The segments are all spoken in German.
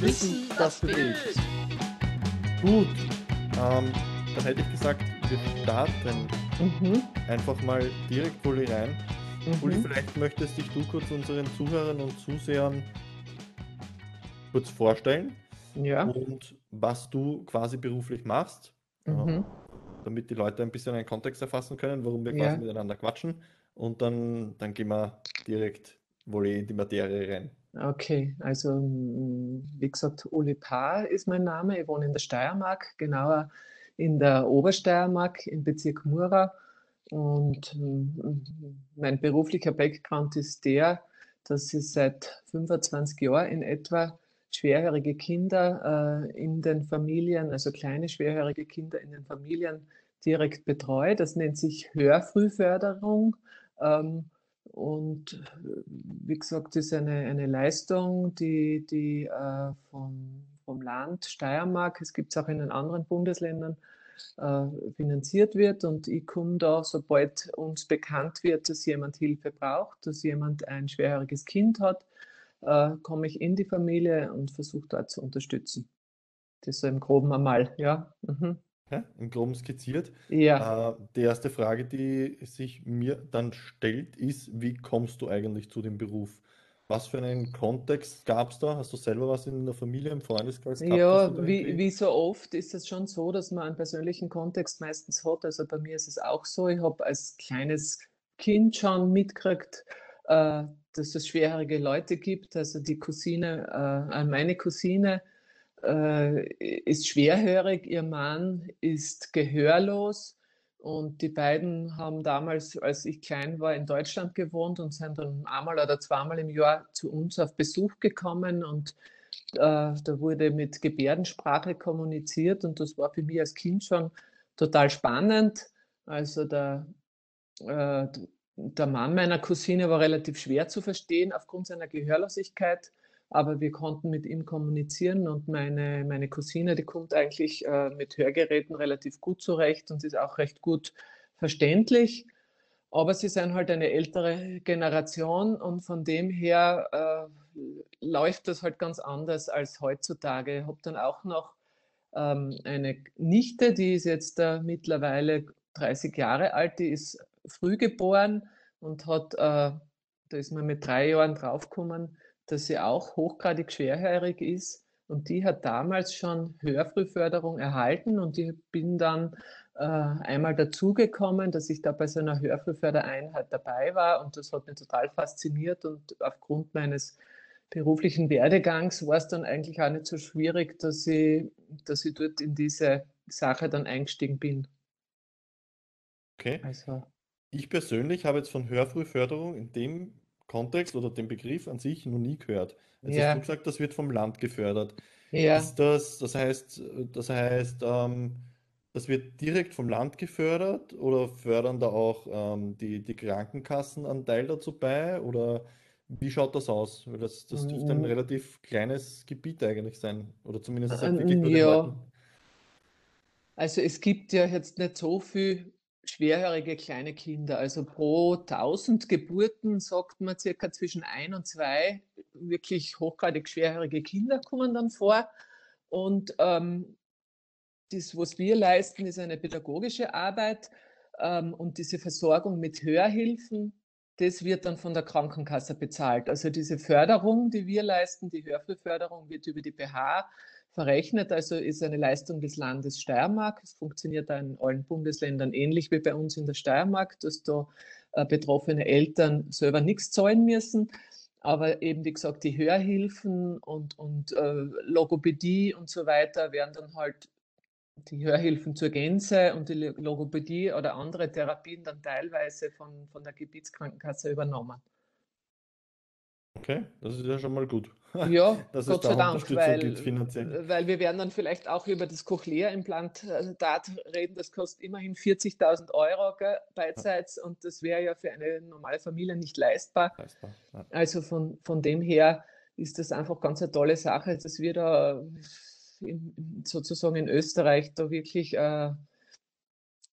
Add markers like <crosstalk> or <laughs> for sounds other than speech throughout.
Wissen, das bewegt. Gut, ähm, dann hätte ich gesagt, wir starten Mhm. einfach mal direkt Uli rein. Uli, Mhm. vielleicht möchtest dich du kurz unseren Zuhörern und Zusehern kurz vorstellen Ja. und was du quasi beruflich machst, äh, Mhm. damit die Leute ein bisschen einen Kontext erfassen können, warum wir Ja. quasi miteinander quatschen. Und dann, dann gehen wir direkt wohl in die Materie rein. Okay, also mm, wie gesagt, Uli Paar ist mein Name. Ich wohne in der Steiermark, genauer in der Obersteiermark im Bezirk Mura. Und mm, mein beruflicher Background ist der, dass ich seit 25 Jahren in etwa schwerhörige Kinder äh, in den Familien, also kleine schwerhörige Kinder in den Familien direkt betreue. Das nennt sich Hörfrühförderung. Ähm, und äh, wie gesagt, das ist eine, eine Leistung, die, die äh, vom, vom Land Steiermark, es gibt es auch in den anderen Bundesländern, äh, finanziert wird. Und ich komme da, sobald uns bekannt wird, dass jemand Hilfe braucht, dass jemand ein schwerhöriges Kind hat, äh, komme ich in die Familie und versuche dort zu unterstützen. Das so im Groben einmal, ja. Mhm. Ja, im Groben skizziert. Ja. Äh, die erste Frage, die sich mir dann stellt, ist, wie kommst du eigentlich zu dem Beruf? Was für einen Kontext gab es da? Hast du selber was in der Familie, im Freundeskreis gehabt, Ja, wie, wie so oft ist es schon so, dass man einen persönlichen Kontext meistens hat. Also bei mir ist es auch so, ich habe als kleines Kind schon mitgekriegt, äh, dass es schwerhörige Leute gibt. Also die Cousine, äh, meine Cousine äh, ist schwerhörig, ihr Mann ist gehörlos. Und die beiden haben damals, als ich klein war, in Deutschland gewohnt und sind dann einmal oder zweimal im Jahr zu uns auf Besuch gekommen. Und äh, da wurde mit Gebärdensprache kommuniziert und das war für mich als Kind schon total spannend. Also der, äh, der Mann meiner Cousine war relativ schwer zu verstehen aufgrund seiner Gehörlosigkeit, aber wir konnten mit ihm kommunizieren und meine, meine Cousine, die kommt eigentlich äh, mit Hörgeräten relativ gut zurecht und ist auch recht gut verständlich. Aber sie sind halt eine ältere Generation und von dem her äh, läuft das halt ganz anders als heutzutage. Ich habe dann auch noch ähm, eine Nichte, die ist jetzt äh, mittlerweile 30 Jahre alt, die ist früh geboren und hat, äh, da ist man mit drei Jahren draufgekommen, dass sie auch hochgradig schwerhörig ist. Und die hat damals schon Hörfrühförderung erhalten und ich bin dann äh, einmal dazugekommen, dass ich da bei so einer Hörfrühfördereinheit dabei war und das hat mich total fasziniert und aufgrund meines beruflichen Werdegangs war es dann eigentlich auch nicht so schwierig, dass ich, dass ich dort in diese Sache dann eingestiegen bin. Okay. Also, Ich persönlich habe jetzt von Hörfrühförderung in dem Kontext oder dem Begriff an sich noch nie gehört. Jetzt hast du ja, gesagt, das wird vom Land gefördert. ja. Ist das, das heißt, das heißt, ähm, das wird direkt vom Land gefördert oder fördern da auch ähm, die, die Krankenkassen einen Teil dazu bei? Oder wie schaut das aus? Weil das, das dürfte ein Mm, relativ kleines Gebiet eigentlich sein. Oder zumindest ähm, den. Ja, also es gibt ja jetzt nicht so viel schwerhörige kleine Kinder. Also pro 1000 Geburten sagt man circa zwischen ein und zwei wirklich hochgradig schwerhörige Kinder kommen dann vor. Und ähm, das, was wir leisten, ist eine pädagogische Arbeit ähm, und diese Versorgung mit Hörhilfen, das wird dann von der Krankenkasse bezahlt. Also diese Förderung, die wir leisten, die Hörfrühförderung, wird über die BH verrechnet, also ist eine Leistung des Landes Steiermark. Es funktioniert in allen Bundesländern ähnlich wie bei uns in der Steiermark, dass da äh, betroffene Eltern selber nichts zahlen müssen. Aber eben, wie gesagt, die Hörhilfen und, und äh, Logopädie und so weiter werden dann halt die Hörhilfen zur Gänze und die Logopädie oder andere Therapien dann teilweise von, von der Gebietskrankenkasse übernommen. Okay, das ist ja schon mal gut, <laughs> Ja, dass Gott sei da Dank, weil, finanziell. weil wir werden dann vielleicht auch über das Cochlea-Implantat reden. Das kostet immerhin 40.000 Euro gell, Ja, beidseits und das wäre ja für eine normale Familie nicht leistbar. leistbar. Ja. Also von, von dem her ist das einfach ganz eine tolle Sache, dass wir da in, sozusagen in Österreich da wirklich äh,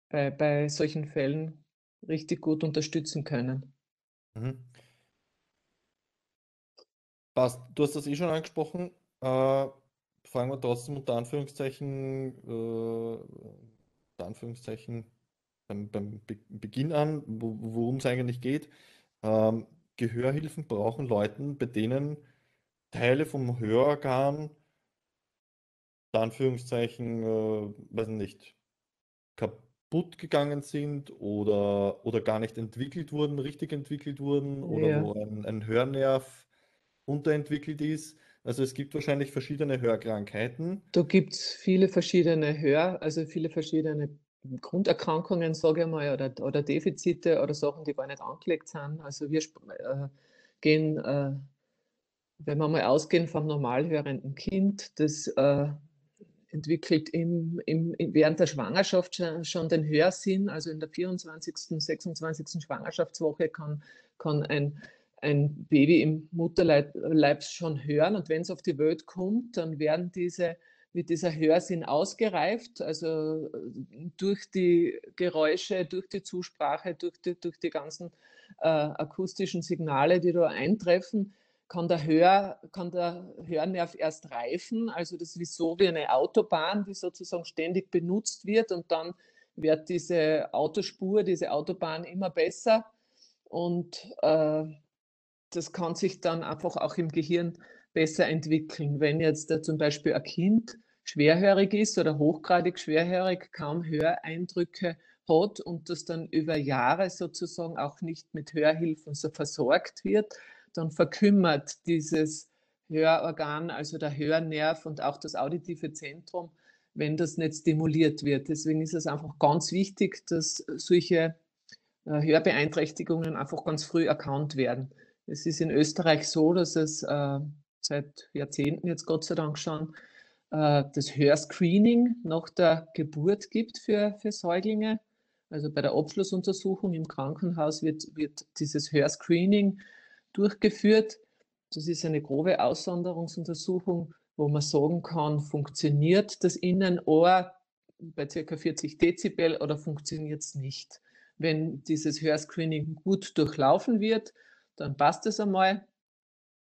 bei, bei solchen Fällen richtig gut unterstützen können. Mhm. Passt. Du hast das eh schon angesprochen. Äh, fangen wir trotzdem unter Anführungszeichen, äh, unter Anführungszeichen beim, beim Be Beginn an, wo, worum es eigentlich geht. Ähm, Gehörhilfen brauchen Leuten, bei denen Teile vom Hörorgan, unter Anführungszeichen, äh, weiß nicht, kaputt gegangen sind oder, oder gar nicht entwickelt wurden, richtig entwickelt wurden oder Ja. wo ein, ein Hörnerv unterentwickelt ist. Also es gibt wahrscheinlich verschiedene Hörkrankheiten. Da gibt es viele verschiedene Hör, also viele verschiedene Grunderkrankungen, sage ich mal, oder, oder Defizite oder Sachen, die gar nicht angelegt sind. Also wir äh, gehen, äh, wenn wir mal ausgehen vom normal hörenden Kind, das äh, entwickelt im, im- während der Schwangerschaft schon, schon den Hörsinn. Also in der 24., 26. Schwangerschaftswoche kann, kann ein, ein Baby im Mutterleib Leib schon hören. Und wenn es auf die Welt kommt, dann werden diese, wird dieser Hörsinn ausgereift, also äh, durch die Geräusche, durch die Zusprache, durch die, durch die ganzen äh, akustischen Signale, die da eintreffen kann der, Hör, kann der Hörnerv erst reifen. Also das ist so wie eine Autobahn, die sozusagen ständig benutzt wird und dann wird diese Autospur, diese Autobahn immer besser und äh, das kann sich dann einfach auch im Gehirn besser entwickeln. Wenn jetzt zum Beispiel ein Kind schwerhörig ist oder hochgradig schwerhörig, kaum Höreindrücke hat und das dann über Jahre sozusagen auch nicht mit Hörhilfen so versorgt wird, dann verkümmert dieses Hörorgan, also der Hörnerv und auch das auditive Zentrum, wenn das nicht stimuliert wird. Deswegen ist es einfach ganz wichtig, dass solche äh, Hörbeeinträchtigungen einfach ganz früh erkannt werden. Es ist in Österreich so, dass es äh, seit Jahrzehnten jetzt Gott sei Dank schon äh, das Hörscreening nach der Geburt gibt für, für Säuglinge. Also bei der Abschlussuntersuchung im Krankenhaus wird, wird dieses Hörscreening durchgeführt. Das ist eine grobe Aussonderungsuntersuchung, wo man sagen kann, funktioniert das Innenohr bei ca. 40 Dezibel oder funktioniert es nicht. Wenn dieses Hörscreening gut durchlaufen wird, dann passt es einmal.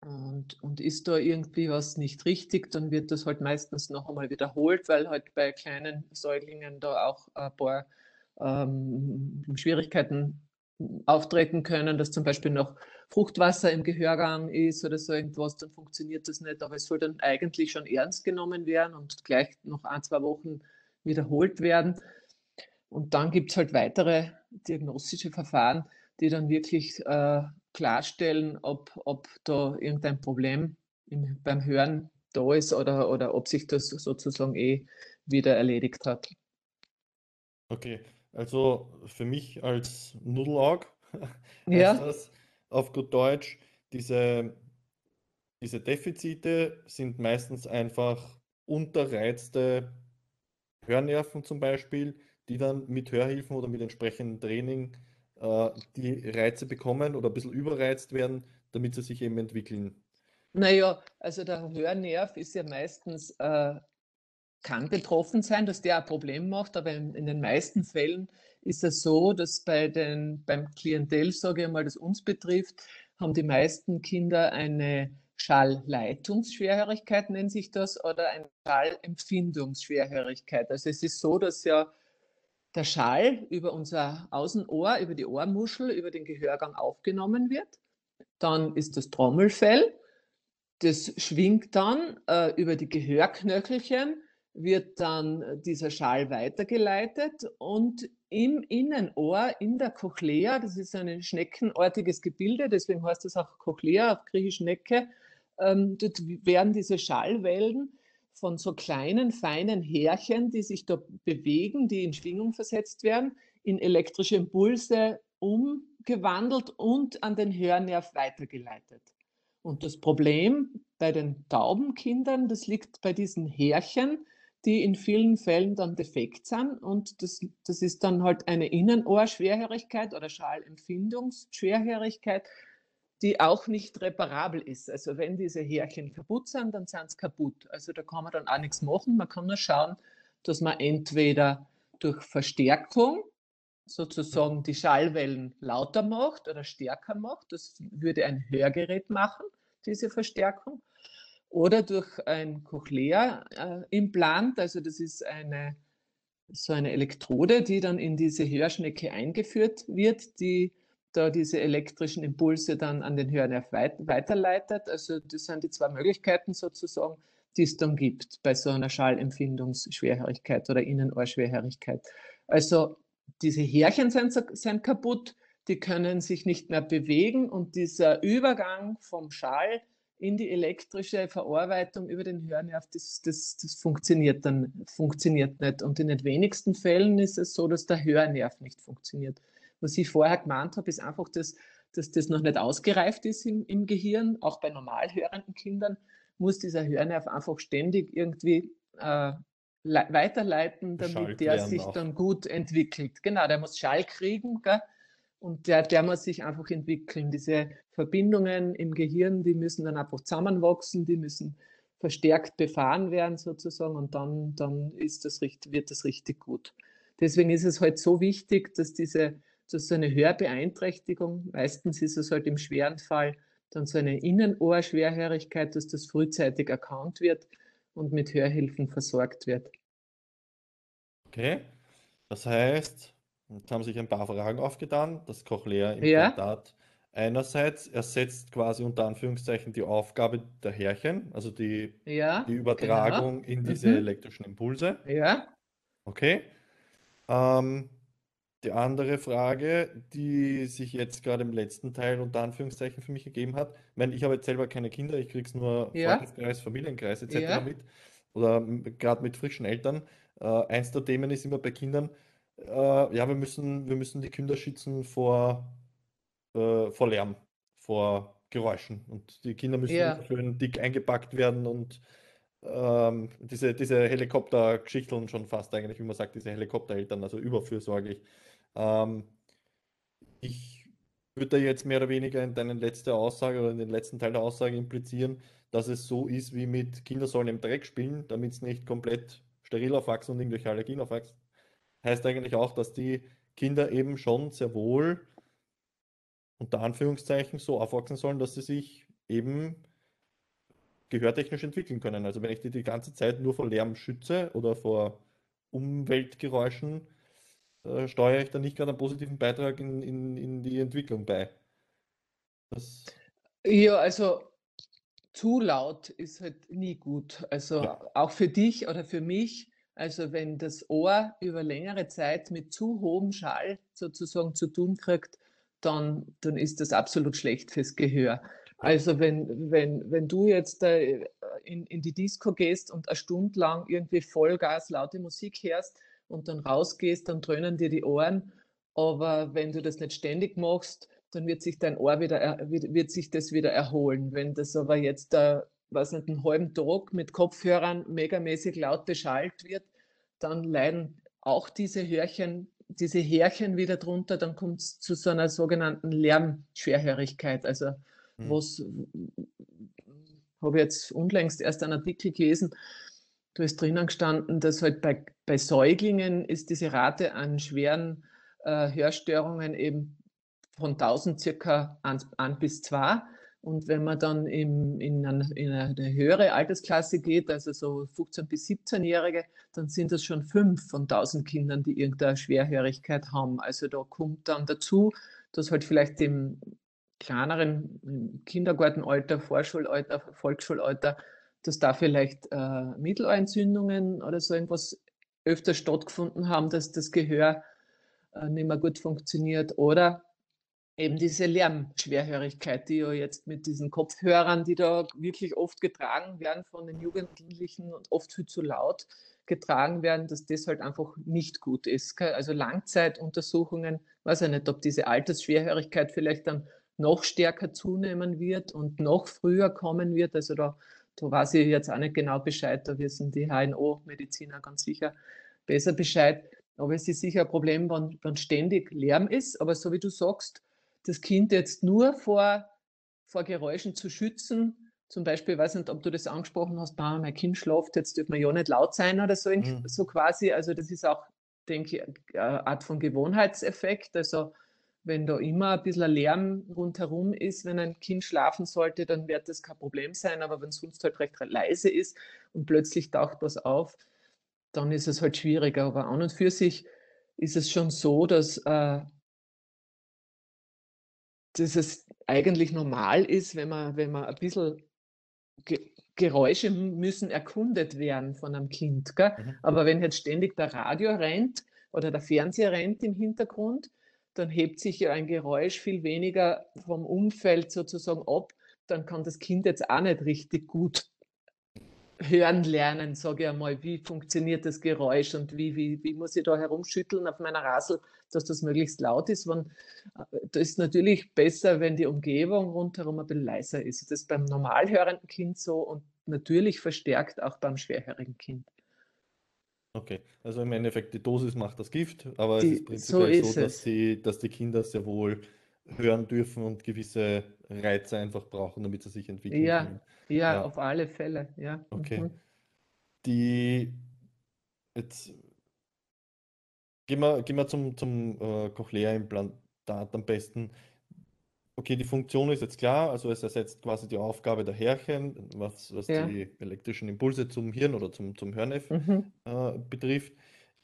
Und, und ist da irgendwie was nicht richtig, dann wird das halt meistens noch einmal wiederholt, weil halt bei kleinen Säuglingen da auch ein paar ähm, Schwierigkeiten auftreten können, dass zum Beispiel noch Fruchtwasser im Gehörgang ist oder so irgendwas, dann funktioniert das nicht. Aber es soll dann eigentlich schon ernst genommen werden und gleich noch ein, zwei Wochen wiederholt werden. Und dann gibt es halt weitere diagnostische Verfahren, die dann wirklich äh, klarstellen, ob, ob da irgendein Problem im, beim Hören da ist oder, oder ob sich das sozusagen eh wieder erledigt hat. Okay, also für mich als Nudelaug <laughs> Ja. das auf gut Deutsch, diese, diese Defizite sind meistens einfach unterreizte Hörnerven zum Beispiel, die dann mit Hörhilfen oder mit entsprechendem Training äh, die Reize bekommen oder ein bisschen überreizt werden, damit sie sich eben entwickeln. Naja, also der Hörnerv ist ja meistens, äh, kann betroffen sein, dass der ein Problem macht, aber in, in den meisten Fällen ist es so, dass bei den, beim Klientel, sage ich mal, das uns betrifft, haben die meisten Kinder eine Schallleitungsschwerhörigkeit, nennt sich das, oder eine Schallempfindungsschwerhörigkeit. Also es ist so, dass ja der Schall über unser Außenohr, über die Ohrmuschel, über den Gehörgang aufgenommen wird. Dann ist das Trommelfell, das schwingt dann äh, über die Gehörknöchelchen, wird dann dieser Schall weitergeleitet und im Innenohr, in der Cochlea, das ist ein schneckenartiges Gebilde, deswegen heißt das auch Cochlea auf Griechisch Schnecke, ähm, dort werden diese Schallwellen von so kleinen, feinen Härchen, die sich da bewegen, die in Schwingung versetzt werden, in elektrische Impulse umgewandelt und an den Hörnerv weitergeleitet. Und das Problem bei den tauben Kindern, das liegt bei diesen Härchen, die in vielen Fällen dann defekt sind. Und das, das ist dann halt eine Innenohrschwerhörigkeit oder Schallempfindungsschwerhörigkeit, die auch nicht reparabel ist. Also wenn diese Härchen kaputt sind, dann sind sie kaputt. Also da kann man dann auch nichts machen. Man kann nur schauen, dass man entweder durch Verstärkung sozusagen die Schallwellen lauter macht oder stärker macht. Das würde ein Hörgerät machen, diese Verstärkung. oder durch ein Cochlea-Implant. Also das ist eine, so eine Elektrode, die dann in diese Hörschnecke eingeführt wird, die da diese elektrischen Impulse dann an den Hörnerv weit weiterleitet. Also das sind die zwei Möglichkeiten sozusagen, die es dann gibt bei so einer Schallempfindungsschwerhörigkeit oder Innenohrschwerhörigkeit. Also diese Härchen sind, sind kaputt, die können sich nicht mehr bewegen und dieser Übergang vom Schall in die elektrische Verarbeitung über den Hörnerv, das, das, das funktioniert dann funktioniert nicht. Und in den wenigsten Fällen ist es so, dass der Hörnerv nicht funktioniert. Was ich vorher gemeint habe, ist einfach, dass, dass das noch nicht ausgereift ist im, im Gehirn. Auch bei normal hörenden Kindern muss dieser Hörnerv einfach ständig irgendwie äh, weiterleiten, damit der sich auch. dann gut entwickelt. Genau, der muss Schall kriegen. Gell? Und der, der muss sich einfach entwickeln. Diese Verbindungen im Gehirn, die müssen dann einfach zusammenwachsen, die müssen verstärkt befahren werden sozusagen und dann, dann ist das, wird das richtig gut. Deswegen ist es halt so wichtig, dass diese, dass so eine Hörbeeinträchtigung, meistens ist es halt im schweren Fall dann so eine Innenohrschwerhörigkeit, dass das frühzeitig erkannt wird und mit Hörhilfen versorgt wird. Okay, das heißt, Jetzt haben sich ein paar Fragen aufgetan. Das Cochlea-Implantat ja. einerseits ersetzt quasi unter Anführungszeichen die Aufgabe der Härchen, also die, ja, die Übertragung genau. in diese mhm. elektrischen Impulse. Ja. Okay. Ähm, die andere Frage, die sich jetzt gerade im letzten Teil unter Anführungszeichen für mich gegeben hat, ich meine, ich habe jetzt selber keine Kinder, ich kriege es nur ja. Freundeskreis, Familienkreis etc. Ja. mit oder gerade mit frischen Eltern. Äh, eins der Themen ist immer bei Kindern, äh, ja, wir müssen, wir müssen die Kinder schützen vor, äh, vor Lärm, vor Geräuschen. Und die Kinder müssen Ja. schön dick eingepackt werden und ähm, diese, diese Helikopter-Geschichten schon fast eigentlich, wie man sagt, diese Helikoptereltern, also überfürsorglich. Ähm, ich würde jetzt mehr oder weniger in deine letzte Aussage oder in den letzten Teil der Aussage implizieren, dass es so ist wie mit Kinder sollen im Dreck spielen, damit es nicht komplett steril aufwachsen und irgendwelche Allergien aufwachsen heißt eigentlich auch, dass die Kinder eben schon sehr wohl unter Anführungszeichen so aufwachsen sollen, dass sie sich eben gehörtechnisch entwickeln können. Also wenn ich die die ganze Zeit nur vor Lärm schütze oder vor Umweltgeräuschen, äh, steuere ich dann nicht gerade einen positiven Beitrag in, in, in die Entwicklung bei. Das ja, also zu laut ist halt nie gut. Also ja. auch für dich oder für mich also wenn das Ohr über längere Zeit mit zu hohem Schall sozusagen zu tun kriegt, dann, dann ist das absolut schlecht fürs Gehör. Also wenn, wenn, wenn du jetzt in, in die Disco gehst und eine Stunde lang irgendwie Vollgas laute Musik hörst und dann rausgehst, dann dröhnen dir die Ohren. Aber wenn du das nicht ständig machst, dann wird sich dein Ohr wieder, wird, wird sich das wieder erholen. Wenn das aber jetzt da was nicht, einen halben Tag mit Kopfhörern megamäßig laut beschallt wird, dann leiden auch diese Hörchen, diese Härchen wieder drunter, dann kommt es zu so einer sogenannten Lärmschwerhörigkeit. Also mhm. was habe jetzt unlängst erst einen Artikel gelesen, da ist drinnen gestanden, dass halt bei, bei Säuglingen ist diese Rate an schweren äh, Hörstörungen eben von 1000 circa an, an bis 2 und wenn man dann im, in, eine, in, eine, höhere Altersklasse geht, also so 15- bis 17-Jährige, dann sind das schon fünf von 1000 Kindern, die irgendeine Schwerhörigkeit haben. Also da kommt dann dazu, dass halt vielleicht im kleineren Kindergartenalter, Vorschulalter, Volksschulalter, dass da vielleicht äh, Mittelohrentzündungen oder so irgendwas öfter stattgefunden haben, dass das Gehör äh, nicht mehr gut funktioniert oder eben diese Lärmschwerhörigkeit, die ja jetzt mit diesen Kopfhörern, die da wirklich oft getragen werden von den Jugendlichen und oft viel zu laut getragen werden, dass das halt einfach nicht gut ist. Also Langzeituntersuchungen, weiß ich nicht, ob diese Altersschwerhörigkeit vielleicht dann noch stärker zunehmen wird und noch früher kommen wird. Also da, da weiß ich jetzt auch nicht genau Bescheid, da wissen die HNO-Mediziner ganz sicher besser Bescheid. Aber es ist sicher ein Problem, wenn, wenn ständig Lärm ist. Aber so wie du sagst, das Kind jetzt nur vor, vor Geräuschen zu schützen. Zum Beispiel, ich weiß nicht, ob du das angesprochen hast, mein Kind schlaft, jetzt dürfen wir ja nicht laut sein oder so, mhm. so quasi. Also das ist auch, denke ich, eine Art von Gewohnheitseffekt. Also wenn da immer ein bisschen Lärm rundherum ist, wenn ein Kind schlafen sollte, dann wird das kein Problem sein. Aber wenn es sonst halt recht leise ist und plötzlich taucht was auf, dann ist es halt schwieriger. Aber an und für sich ist es schon so, dass, äh, dass es eigentlich normal ist, wenn man, wenn man ein bisschen Ge Geräusche müssen erkundet werden von einem Kind. Mhm. Aber wenn jetzt ständig der Radio rennt oder der Fernseher rennt im Hintergrund, dann hebt sich ja ein Geräusch viel weniger vom Umfeld sozusagen ab. Dann kann das Kind jetzt auch nicht richtig gut hören lernen, sage ich einmal, wie funktioniert das Geräusch und wie, wie, wie muss ich da herumschütteln auf meiner Rasel, dass das möglichst laut ist. Wenn, äh, das ist natürlich besser, wenn die Umgebung rundherum ein bisschen leiser ist. Das ist beim normalhörenden Kind so und natürlich verstärkt auch beim schwerhörigen Kind. Okay, also im Endeffekt die Dosis macht das Gift, aber die, es ist prinzipiell so, so dass, die, dass die Kinder sehr wohl hören dürfen und gewisse Reize einfach brauchen, damit sie sich entwickeln ja, können. Ja, ja, auf alle Fälle, ja. Okay. Mhm. Die jetzt gehen wir, gehen wir zum, zum äh, Cochlea-Implantat am besten. Okay, die Funktion ist jetzt klar, also es ersetzt quasi die Aufgabe der Härchen, was, was ja. die elektrischen Impulse zum Hirn oder zum, zum Hörneff mhm. äh, betrifft.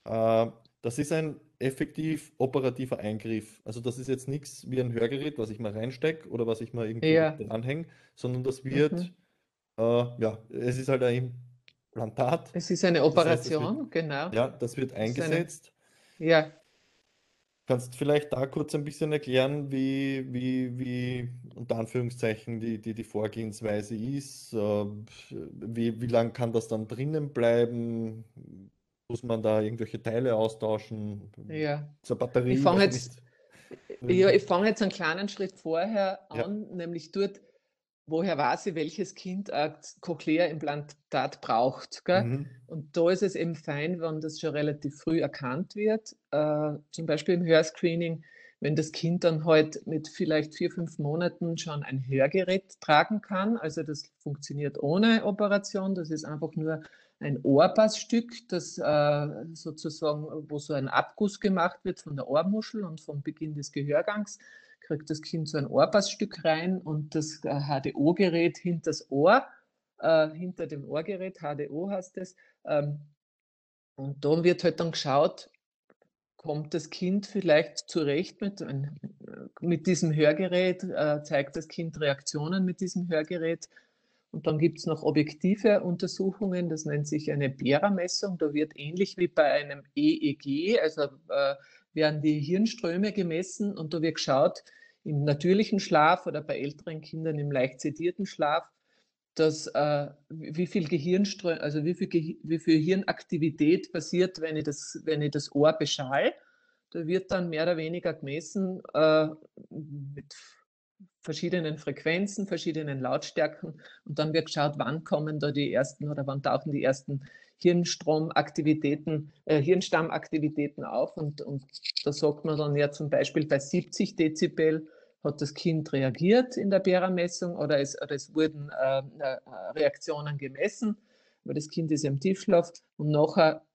Äh, das ist ein effektiv operativer Eingriff. Also das ist jetzt nichts wie ein Hörgerät, was ich mal reinstecke oder was ich mal irgendwie ja. anhänge, sondern das wird, mhm. äh, ja, es ist halt ein Implantat. Es ist eine Operation, das heißt, wird, genau. Ja, das wird eingesetzt. Eine, ja. Kannst vielleicht da kurz ein bisschen erklären, wie, wie, wie unter Anführungszeichen die, die, die Vorgehensweise ist? Äh, wie, wie lange kann das dann drinnen bleiben? Muss man da irgendwelche Teile austauschen? Ja. Zur Batterie? Ich fange jetzt, ja, ich fange jetzt einen kleinen Schritt vorher an, ja. nämlich dort, woher weiß ich, welches Kind ein Cochlea-Implantat braucht. Mhm. Und da ist es eben fein, wenn das schon relativ früh erkannt wird, äh, zum Beispiel im Hörscreening, wenn das Kind dann halt mit vielleicht vier, fünf Monaten schon ein Hörgerät tragen kann. Also das funktioniert ohne Operation, das ist einfach nur ein Ohrpassstück, das äh, sozusagen, wo so ein Abguss gemacht wird von der Ohrmuschel und vom Beginn des Gehörgangs kriegt das Kind so ein Ohrpassstück rein und das HDO-Gerät hinter das Ohr, äh, hinter dem Ohrgerät, HDO heißt es. Ähm, und dann wird halt dann geschaut, kommt das Kind vielleicht zurecht mit, mit diesem Hörgerät, äh, zeigt das Kind Reaktionen mit diesem Hörgerät. Und dann gibt es noch objektive Untersuchungen, das nennt sich eine Bera-Messung. Da wird ähnlich wie bei einem EEG, also äh, werden die Hirnströme gemessen und da wird geschaut, im natürlichen Schlaf oder bei älteren Kindern im leicht sedierten Schlaf, dass, äh, wie viel Gehirnströme, also wie viel, wie viel Hirnaktivität passiert, wenn ich das, wenn ich das Ohr beschall. Da wird dann mehr oder weniger gemessen äh, mit verschiedenen Frequenzen, verschiedenen Lautstärken und dann wird geschaut, wann kommen da die ersten oder wann tauchen die ersten Hirnstromaktivitäten, äh, Hirnstammaktivitäten auf. Und, und da sagt man dann ja zum Beispiel bei 70 Dezibel hat das Kind reagiert in der Bera-Messung oder es, oder es wurden äh, äh, Reaktionen gemessen, weil das Kind ist im Tiefschlaf und nachher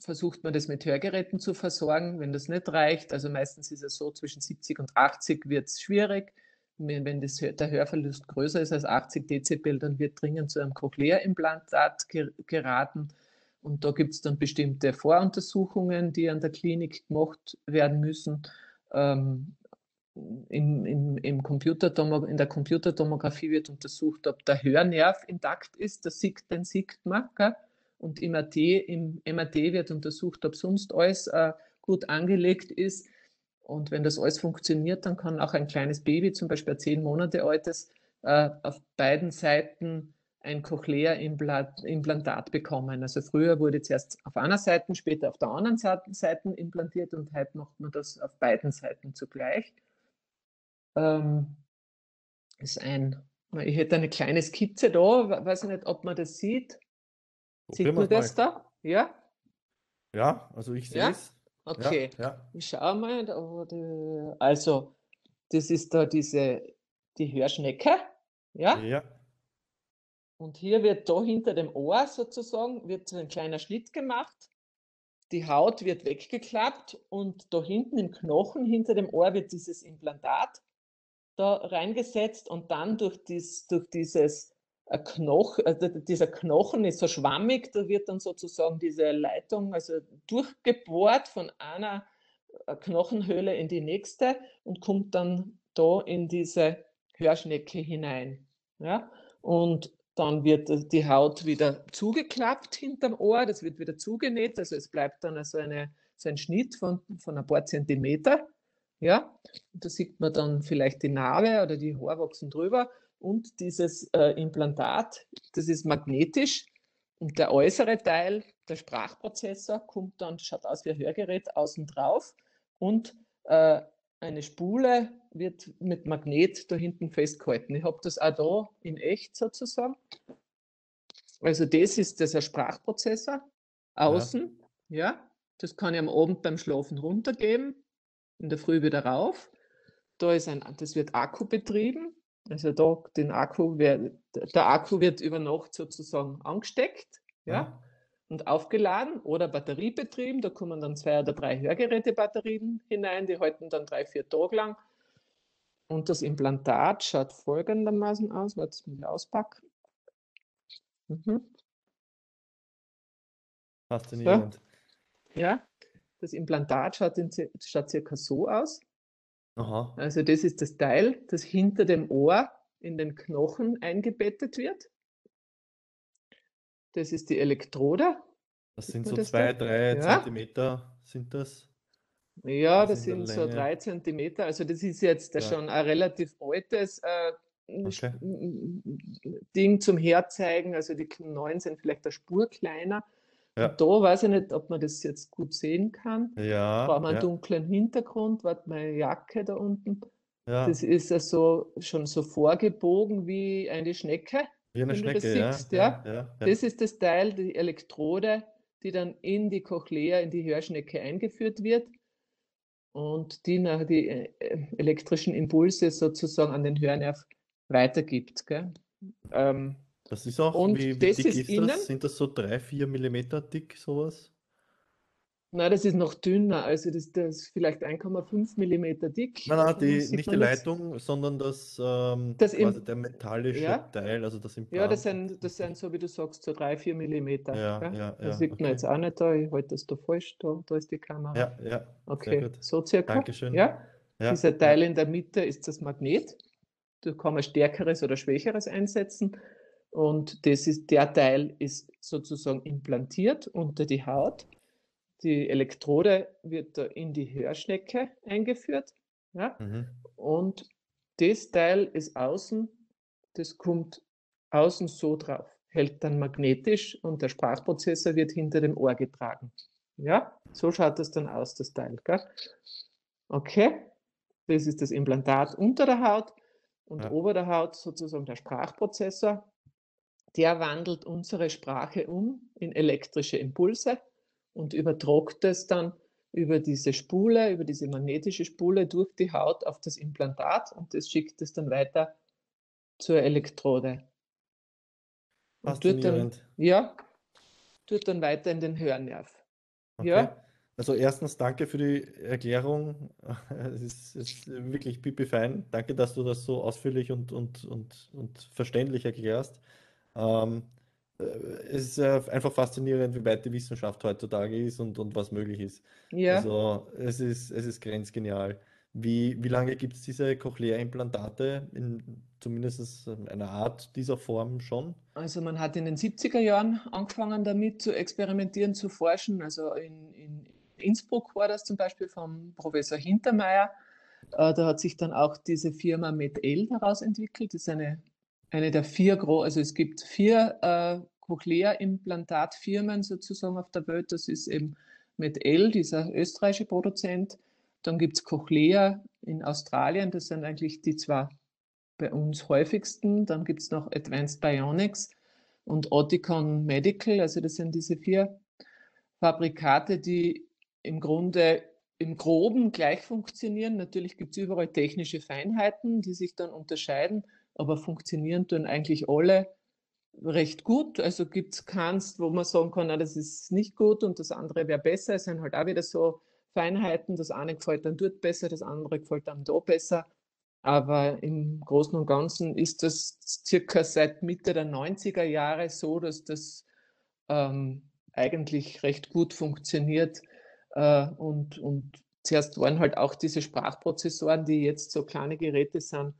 versucht man das mit Hörgeräten zu versorgen, wenn das nicht reicht. Also meistens ist es so, zwischen 70 und 80 wird es schwierig wenn das, der Hörverlust größer ist als 80 Dezibel, dann wird dringend zu einem Cochlea-Implantat geraten. Und da gibt es dann bestimmte Voruntersuchungen, die an der Klinik gemacht werden müssen. Ähm, im, im, im in der Computertomographie wird untersucht, ob der Hörnerv intakt ist, das sieht, den sieht man. Gell? Und im MRT, im MRT wird untersucht, ob sonst alles äh, gut angelegt ist. Und wenn das alles funktioniert, dann kann auch ein kleines Baby, zum Beispiel ein zehn Monate altes, äh, auf beiden Seiten ein Cochlea-Implantat bekommen. Also früher wurde zuerst auf einer Seite, später auf der anderen Seite implantiert und heute macht man das auf beiden Seiten zugleich. Ähm, ist ein, ich hätte eine kleine Skizze da, weiß ich nicht, ob man das sieht. Sieht man das mal. da? Ja? Ja, also ich sehe es. Okay, Ja, ja. ich schaue mal. Da Also, das ist da diese, die Hörschnecke. Ja? Ja. Und hier wird da hinter dem Ohr sozusagen wird so ein kleiner Schnitt gemacht. die Haut wird weggeklappt und da hinten im Knochen, hinter dem Ohr, wird dieses Implantat da reingesetzt und dann durch, dies, durch dieses Knochen, also dieser Knochen ist so schwammig, da wird dann sozusagen diese Leitung also durchgebohrt von einer äh, Knochenhöhle in die nächste und kommt dann da in diese Hörschnecke hinein. Ja? Und dann wird die Haut wieder zugeklappt hinterm Ohr, das wird wieder zugenäht, also es bleibt dann also eine, so ein Schnitt von, von ein paar Zentimeter. Ja, da sieht man dann vielleicht die Narbe oder die Haarwachsen drüber und dieses äh, Implantat, das ist magnetisch und der äußere Teil, der Sprachprozessor, kommt dann, schaut aus wie ein Hörgerät außen drauf und äh, eine Spule wird mit Magnet da hinten festgehalten. Ich habe das auch da in echt sozusagen. Also das ist dieser Sprachprozessor außen. Ja. ja. das kann ich am Abend beim Schlafen runtergeben, in der Früh wieder rauf. Da ist ein, das wird Akku betrieben. Also da den Akku wird, der Akku wird über Nacht sozusagen angesteckt. Ja. ja und aufgeladen oder batteriebetrieben. Da kommen dann zwei oder drei Hörgerätebatterien hinein, die halten dann drei, vier Tage lang. Und das Implantat schaut folgendermaßen aus. Warte, ich auspacken. Mhm. Faszinierend. So. Ja, das Implantat schaut, in, schaut circa so aus. Aha. Also das ist das Teil, das hinter dem Ohr in den Knochen eingebettet wird. Das ist die Elektrode. Das sind so zwei, da? drei ja. Zentimeter sind das. Ja, das, das sind so drei Zentimeter. Also das ist jetzt ja. schon ein relativ altes äh, okay. Ding zum Herzeigen. Also die neuen sind vielleicht eine Spur kleiner. Ja. da weiß ich nicht, ob man das jetzt gut sehen kann. Ja. Braucht man einen ja. dunklen Hintergrund. Warte, meine Jacke da unten. Ja. Das ist also schon so vorgebogen wie eine Schnecke. Wie eine Schnecke, siehst, ja, ja. Ja, Das ist das Teil, die Elektrode, die dann in die Cochlea, in die Hörschnecke eingeführt wird und die nach die äh, elektrischen Impulse sozusagen an den Hörnerv weitergibt. Gell? Ähm, das ist auch, und wie, wie das dick ist, ist innen, das? Sind das so drei, vier Millimeter dick, sowas? Nein, das ist noch dünner, also das, das ist vielleicht 1,5 mm dick. Nein, nein, die, nicht die Leitung, jetzt. sondern das, ähm, das quasi der metallische ja? Teil, also das Implant. Ja, das sind, das sind so, wie du sagst, so 3, 4 mm. Ja, ja, ja, das sieht okay. man jetzt auch nicht da, ich halte das da falsch, da, da ist die Kamera. Ja, ja, okay, so circa. Dankeschön. Ja? ja Dieser Teil in der Mitte ist das Magnet, da kann man stärkeres oder schwächeres einsetzen und das ist, der Teil ist sozusagen implantiert unter die Haut die Elektrode wird da in die Hörschnecke eingeführt. Ja? Mhm. Und das Teil ist außen, das kommt außen so drauf, hält dann magnetisch und der Sprachprozessor wird hinter dem Ohr getragen. Ja, so schaut das dann aus, das Teil. Gell? Okay, das ist das Implantat unter der Haut und ja. ober der Haut sozusagen der Sprachprozessor. Der wandelt unsere Sprache um in elektrische Impulse und übertragt es dann über diese Spule, über diese magnetische Spule durch die Haut auf das Implantat und das schickt es dann weiter zur Elektrode. Und tut dann, ja, tut dann weiter in den Hörnerv. Okay. Ja. Also erstens danke für die Erklärung. <laughs> Es ist, ist wirklich pipi fein. Danke, dass du das so ausführlich und, und, und, und verständlich erklärst. Ähm, äh, es ist einfach faszinierend, wie weit die Wissenschaft heutzutage ist und, und was möglich ist. Ja. Also es ist, es ist grenzgenial. Wie, wie lange gibt es diese Cochlea-Implantate in zumindest einer Art dieser Form schon? Also man hat in den 70er Jahren angefangen damit zu experimentieren, zu forschen. Also in, in Innsbruck war das zum Beispiel vom Professor Hintermeier. Äh, da hat sich dann auch diese Firma MedL daraus entwickelt. Das ist eine eine der vier großen, also es gibt vier äh, Cochlea-Implantatfirmen sozusagen auf der Welt. Das ist eben MedL, dieser österreichische Produzent. Dann gibt es Cochlea in Australien, das sind eigentlich die zwei bei uns häufigsten. Dann gibt es noch Advanced Bionics und Oticon Medical, also das sind diese vier Fabrikate, die im Grunde im Groben gleich funktionieren. Natürlich gibt es überall technische Feinheiten, die sich dann unterscheiden aber funktionieren tun eigentlich alle recht gut. Also gibt es keins, wo man sagen kann, na, das ist nicht gut und das andere wäre besser. Es sind halt auch wieder so Feinheiten. Das eine gefällt dann dort besser, das andere gefällt dann da besser. Aber im Großen und Ganzen ist das circa seit Mitte der 90er Jahre so, dass das ähm, eigentlich recht gut funktioniert. Äh, und, und zuerst waren halt auch diese Sprachprozessoren, die jetzt so kleine Geräte sind,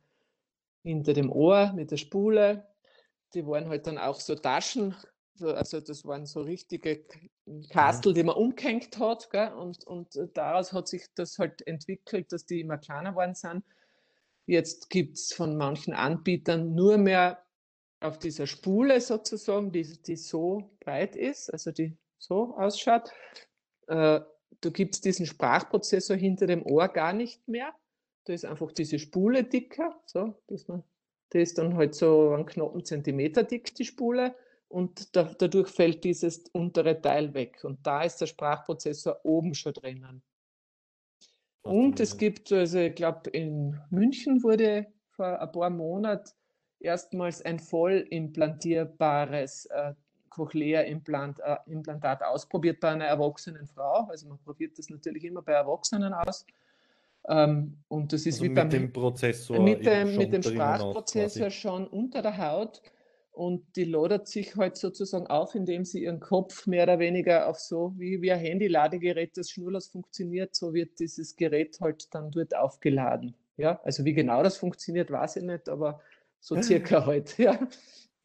hinter dem Ohr mit der Spule. Die waren halt dann auch so Taschen, also das waren so richtige Kastel, die man umgehängt hat. Gell? Und, und daraus hat sich das halt entwickelt, dass die immer kleiner geworden sind. Jetzt gibt es von manchen Anbietern nur mehr auf dieser Spule sozusagen, die, die so breit ist, also die so ausschaut. Äh, da gibt es diesen Sprachprozessor hinter dem Ohr gar nicht mehr. Da ist einfach diese Spule dicker, so, dass man, die ist dann halt so einen knappen Zentimeter dick, die Spule, und da, dadurch fällt dieses untere Teil weg. Und da ist der Sprachprozessor oben schon drinnen. Und es gibt, also ich glaube, in München wurde vor ein paar Monaten erstmals ein voll implantierbares äh, Cochlea-Implantat äh, ausprobiert bei einer erwachsenen Frau. Also man probiert das natürlich immer bei Erwachsenen aus. Ähm, und das ist also wie mit beim dem Prozessor mit dem, mit dem Sprachprozessor schon unter der Haut. Und die lodert sich halt sozusagen auf, indem sie ihren Kopf mehr oder weniger auf so wie, wie ein Handy-Ladegerät, das schnurlos funktioniert, so wird dieses Gerät halt dann dort aufgeladen. Ja, also wie genau das funktioniert, weiß ich nicht, aber so <laughs> circa halt, ja.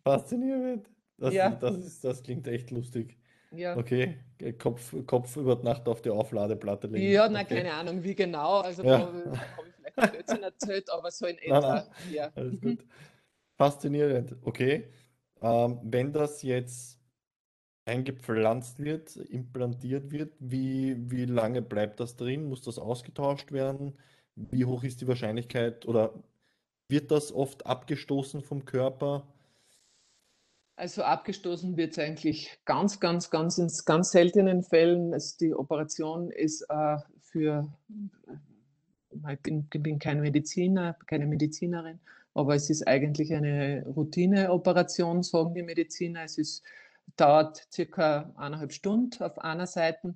Faszinierend. Das, Ja, das, ist, das klingt echt lustig. Ja. Okay, Kopf, Kopf über Nacht auf die Aufladeplatte legen. Ja, na, Okay. keine Ahnung, wie genau. Also Ja. da habe ich vielleicht ein Blödsinn erzählt, aber so in <laughs> Nein, etwa. nein. Ja. Alles gut. Faszinierend. Okay. Ähm, wenn das jetzt eingepflanzt wird, implantiert wird, wie, wie lange bleibt das drin? Muss das ausgetauscht werden? Wie hoch ist die Wahrscheinlichkeit oder wird das oft abgestoßen vom Körper? Also abgestoßen wird es eigentlich ganz, ganz, ganz in ganz seltenen Fällen. Also die Operation ist äh, für, ich bin, bin kein Mediziner, keine Medizinerin, aber es ist eigentlich eine Routineoperation, sagen die Mediziner. Es ist, dauert circa eineinhalb Stunden auf einer Seite.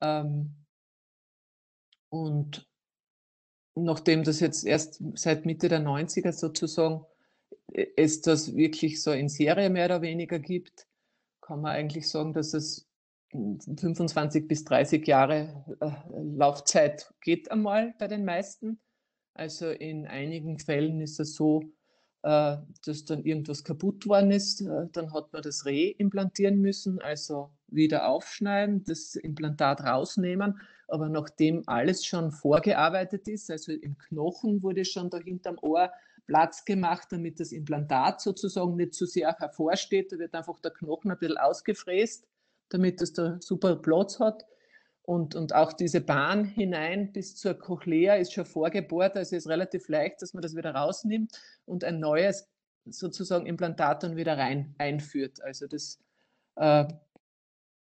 Ähm, und nachdem das jetzt erst seit Mitte der 90er sozusagen es das wirklich so in Serie mehr oder weniger gibt, kann man eigentlich sagen, dass es 25 bis 30 Jahre äh, Laufzeit geht einmal bei den meisten. Also in einigen Fällen ist es so, äh, dass dann irgendwas kaputt worden ist. Äh, dann hat man das reimplantieren müssen, also wieder aufschneiden, das Implantat rausnehmen. Aber nachdem alles schon vorgearbeitet ist, also im Knochen wurde schon da hinterm Ohr Platz gemacht, damit das Implantat sozusagen nicht zu sehr hervorsteht. Da wird einfach der Knochen ein bisschen ausgefräst, damit es da super Platz hat. Und, und auch diese Bahn hinein bis zur Cochlea ist schon vorgebohrt, also ist relativ leicht, dass man das wieder rausnimmt und ein neues sozusagen Implantat dann wieder rein einführt. Also das äh,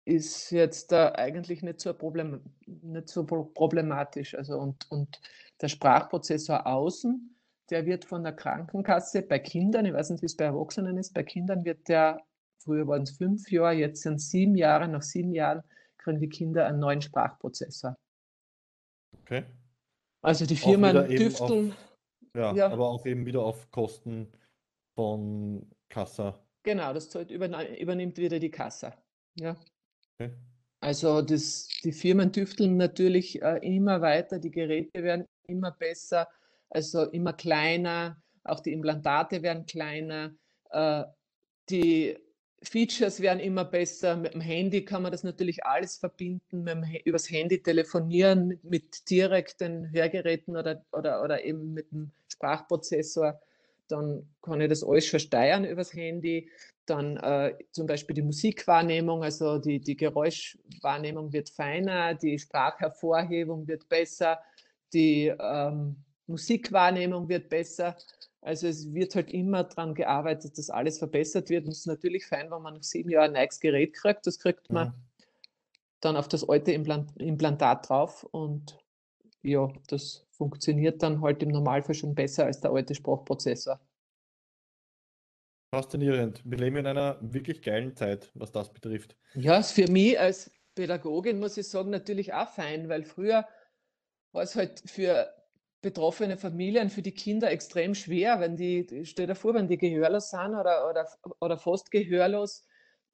ist jetzt da eigentlich nicht so, Problem, nicht so problematisch. Also und, und der Sprachprozessor außen, der wird von der Krankenkasse bei Kindern, ich weiß nicht, wie es bei Erwachsenen ist, bei Kindern wird der, früher waren es fünf Jahre, jetzt sind es sieben Jahre, nach sieben Jahren kriegen die Kinder einen neuen Sprachprozessor. Okay. Also die Firmen tüfteln, auf, ja, ja, aber auch eben wieder auf Kosten von Kassa. genau, das übernimmt wieder die Kasse. Ja. Okay. Also das, die Firmen tüfteln natürlich äh, immer weiter, die Geräte werden immer besser, also immer kleiner, auch die Implantate werden kleiner, äh, die Features werden immer besser. Mit dem Handy kann man das natürlich alles verbinden, mit dem, übers Handy telefonieren, mit, mit direkten Hörgeräten oder, oder, oder eben mit dem Sprachprozessor. Dann kann ich das alles schon steuern übers Handy. Dann äh, zum Beispiel die Musikwahrnehmung, also die, die Geräuschwahrnehmung wird feiner, die Sprachhervorhebung wird besser, die ähm, Musikwahrnehmung wird besser. Also es wird halt immer daran gearbeitet, dass alles verbessert wird. Und es ist natürlich fein, wenn man nach sieben Jahren ein neues Gerät kriegt. Das kriegt man Mhm. dann auf das alte Implant Implantat drauf. Und ja, das funktioniert dann halt im Normalfall schon besser als der alte Sprachprozessor. Faszinierend. Wir leben in einer wirklich geilen Zeit, was das betrifft. Ja, ist für mich als Pädagogin muss ich sagen, natürlich auch fein, weil früher war es halt für betroffene Familien, für die Kinder extrem schwer, wenn die, stell dir vor, wenn die gehörlos sind oder, oder, oder fast gehörlos,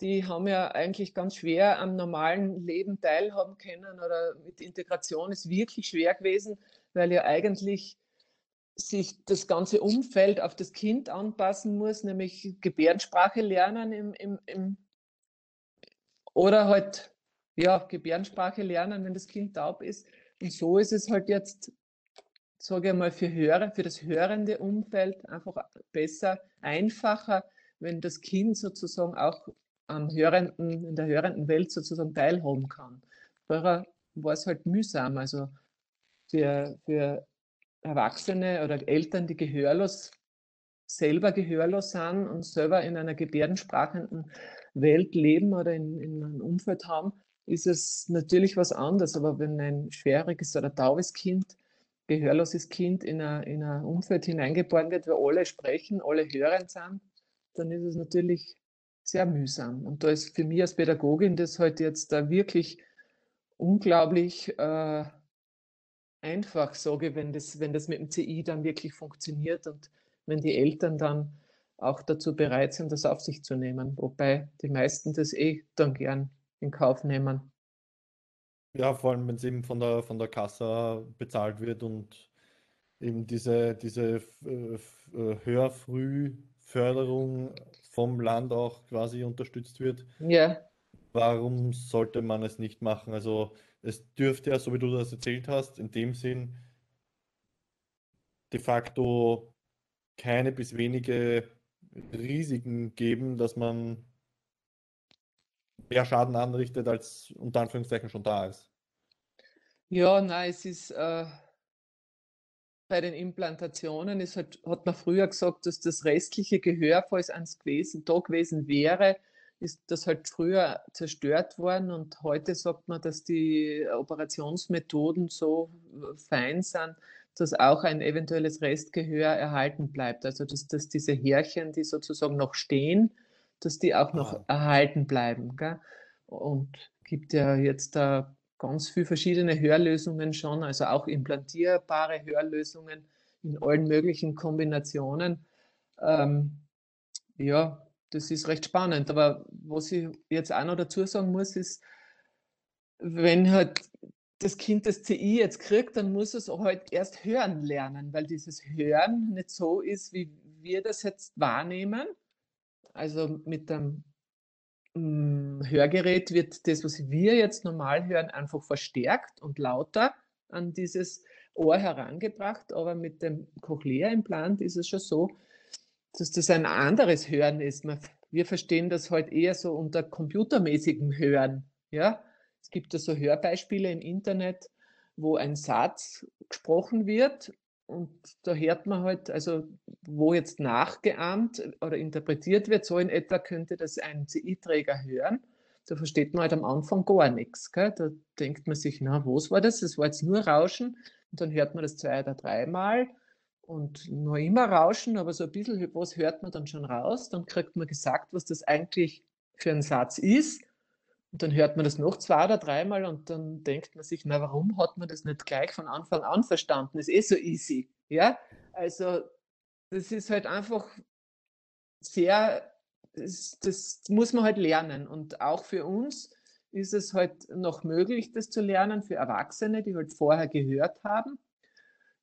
die haben ja eigentlich ganz schwer am normalen Leben teilhaben können oder mit Integration ist wirklich schwer gewesen, weil ja eigentlich sich das ganze Umfeld auf das Kind anpassen muss, nämlich Gebärdensprache lernen im, im, im oder halt ja, Gebärdensprache lernen, wenn das Kind taub ist. Und so ist es halt jetzt, sage ich mal, für, Hörer, für das hörende Umfeld einfach besser, einfacher, wenn das Kind sozusagen auch am hörenden, in der hörenden Welt sozusagen teilhaben kann. Vorher war es halt mühsam. Also für, für Erwachsene oder Eltern, die gehörlos, selber gehörlos sind und selber in einer gebärdensprachenden Welt leben oder in, in einem Umfeld haben, ist es natürlich was anderes. Aber wenn ein schwieriges oder taubes Kind, gehörloses Kind in ein, in ein Umfeld hineingeboren wird, wo alle sprechen, alle hörend sind, dann ist es natürlich sehr mühsam. Und da ist für mich als Pädagogin das halt jetzt da wirklich unglaublich äh, einfach, sage wenn das, wenn das mit dem CI dann wirklich funktioniert und wenn die Eltern dann auch dazu bereit sind, das auf sich zu nehmen. Wobei die meisten das eh dann gern in Kauf nehmen. Ja, vor allem, wenn es eben von der, von der Kasse bezahlt wird und eben diese, diese äh, äh, Hörfrühförderung vom Land auch quasi unterstützt wird. Ja. Warum sollte man es nicht machen? Also es dürfte ja, so wie du das erzählt hast, in dem Sinn de facto keine bis wenige Risiken geben, dass man mehr Schaden anrichtet, als unter Anführungszeichen schon da ist. Ja, nein, es ist äh, bei den Implantationen, ist halt, hat man früher gesagt, dass das restliche Gehör, falls eins gewesen, da gewesen wäre, ist das halt früher zerstört worden und heute sagt man, dass die Operationsmethoden so fein sind, dass auch ein eventuelles Restgehör erhalten bleibt. Also dass, dass diese Härchen, die sozusagen noch stehen, dass die auch noch ah. erhalten bleiben. Gell? Und gibt ja jetzt da ganz viele verschiedene Hörlösungen schon, also auch implantierbare Hörlösungen in allen möglichen Kombinationen. Ähm, ja, das ist recht spannend. Aber was ich jetzt auch noch dazu sagen muss, ist, wenn halt das Kind das CI jetzt kriegt, dann muss es halt erst hören lernen, weil dieses Hören nicht so ist, wie wir das jetzt wahrnehmen. Also mit dem Hörgerät wird das, was wir jetzt normal hören, einfach verstärkt und lauter an dieses Ohr herangebracht. Aber mit dem Cochlea-Implant ist es schon so, dass das ein anderes Hören ist. Wir verstehen das halt eher so unter computermäßigem Hören. Ja? Es gibt da so Hörbeispiele im Internet, wo ein Satz gesprochen wird und da hört man halt, also wo jetzt nachgeahmt oder interpretiert wird, so in etwa könnte das ein CI-Träger hören. Da versteht man halt am Anfang gar nichts. Gell? Da denkt man sich, na, was war das? Das war jetzt nur Rauschen. Und dann hört man das zwei oder dreimal und noch immer Rauschen, aber so ein bisschen was hört man dann schon raus. Dann kriegt man gesagt, was das eigentlich für ein Satz ist. Und dann hört man das noch zwei oder dreimal und dann denkt man sich, na, warum hat man das nicht gleich von Anfang an verstanden? ist eh so easy. Ja, also das ist halt einfach sehr, das, das muss man halt lernen. Und auch für uns ist es halt noch möglich, das zu lernen. Für Erwachsene, die halt vorher gehört haben,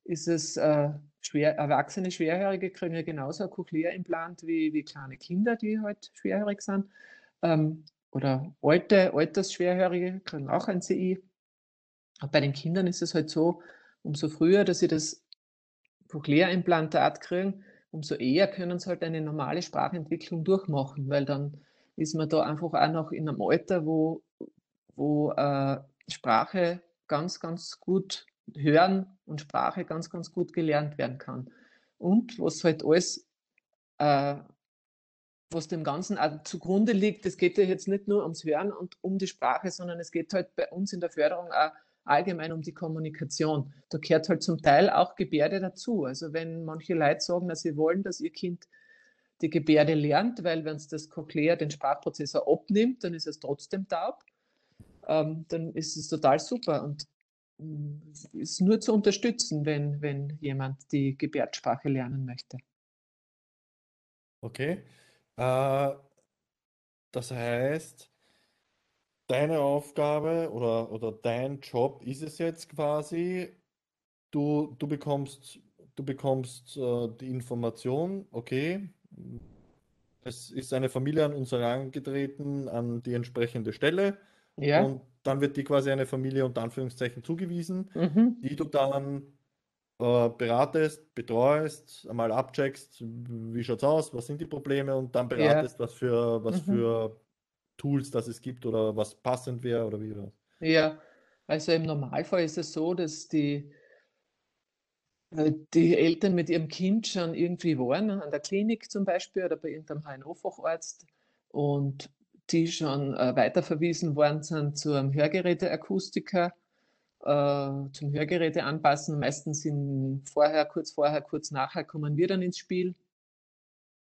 ist es äh, schwer, Erwachsene Schwerhörige kriegen ja genauso ein Cochlea-Implant wie, wie kleine Kinder, die halt schwerhörig sind. Ähm, oder alte, Altersschwerhörige kriegen auch ein CI. Und bei den Kindern ist es halt so, umso früher, dass sie das Cochlea-Implantat kriegen, umso eher können sie halt eine normale Sprachentwicklung durchmachen, weil dann ist man da einfach auch noch in einem Alter, wo, wo äh, Sprache ganz, ganz gut hören und Sprache ganz, ganz gut gelernt werden kann. Und was halt alles äh, was dem Ganzen auch zugrunde liegt, es geht ja jetzt nicht nur ums Hören und um die Sprache, sondern es geht halt bei uns in der Förderung auch allgemein um die Kommunikation. Da gehört halt zum Teil auch Gebärde dazu. Also wenn manche Leute sagen, dass sie wollen, dass ihr Kind die Gebärde lernt, weil wenn es das Cochlea den Sprachprozessor abnimmt, dann ist es trotzdem taub. Ähm, dann ist es total super und mm, ist nur zu unterstützen, wenn, wenn jemand die Gebärdensprache lernen möchte. Okay. Äh, das heißt, deine Aufgabe oder, oder dein Job ist es jetzt quasi, du, du bekommst, du bekommst äh, die Information, okay, es ist eine Familie an uns herangetreten, an die entsprechende Stelle Ja. und dann wird die quasi eine Familie unter Anführungszeichen zugewiesen, Mhm. die du dann äh, beratest, betreust, einmal abcheckst, wie schaut's aus, was sind die Probleme und dann Ja. beratest, was für, was Mhm. für Tools das es gibt oder was passend wäre oder wie das. Ja, also im Normalfall ist es so, dass die, äh, die Eltern mit ihrem Kind schon irgendwie waren, an der Klinik zum Beispiel oder bei irgendeinem HNO-Facharzt und die schon äh, weiterverwiesen worden sind zu einem Hörgeräteakustiker, äh, zum Hörgeräte anpassen. Meistens sind vorher, kurz vorher, kurz nachher kommen wir dann ins Spiel.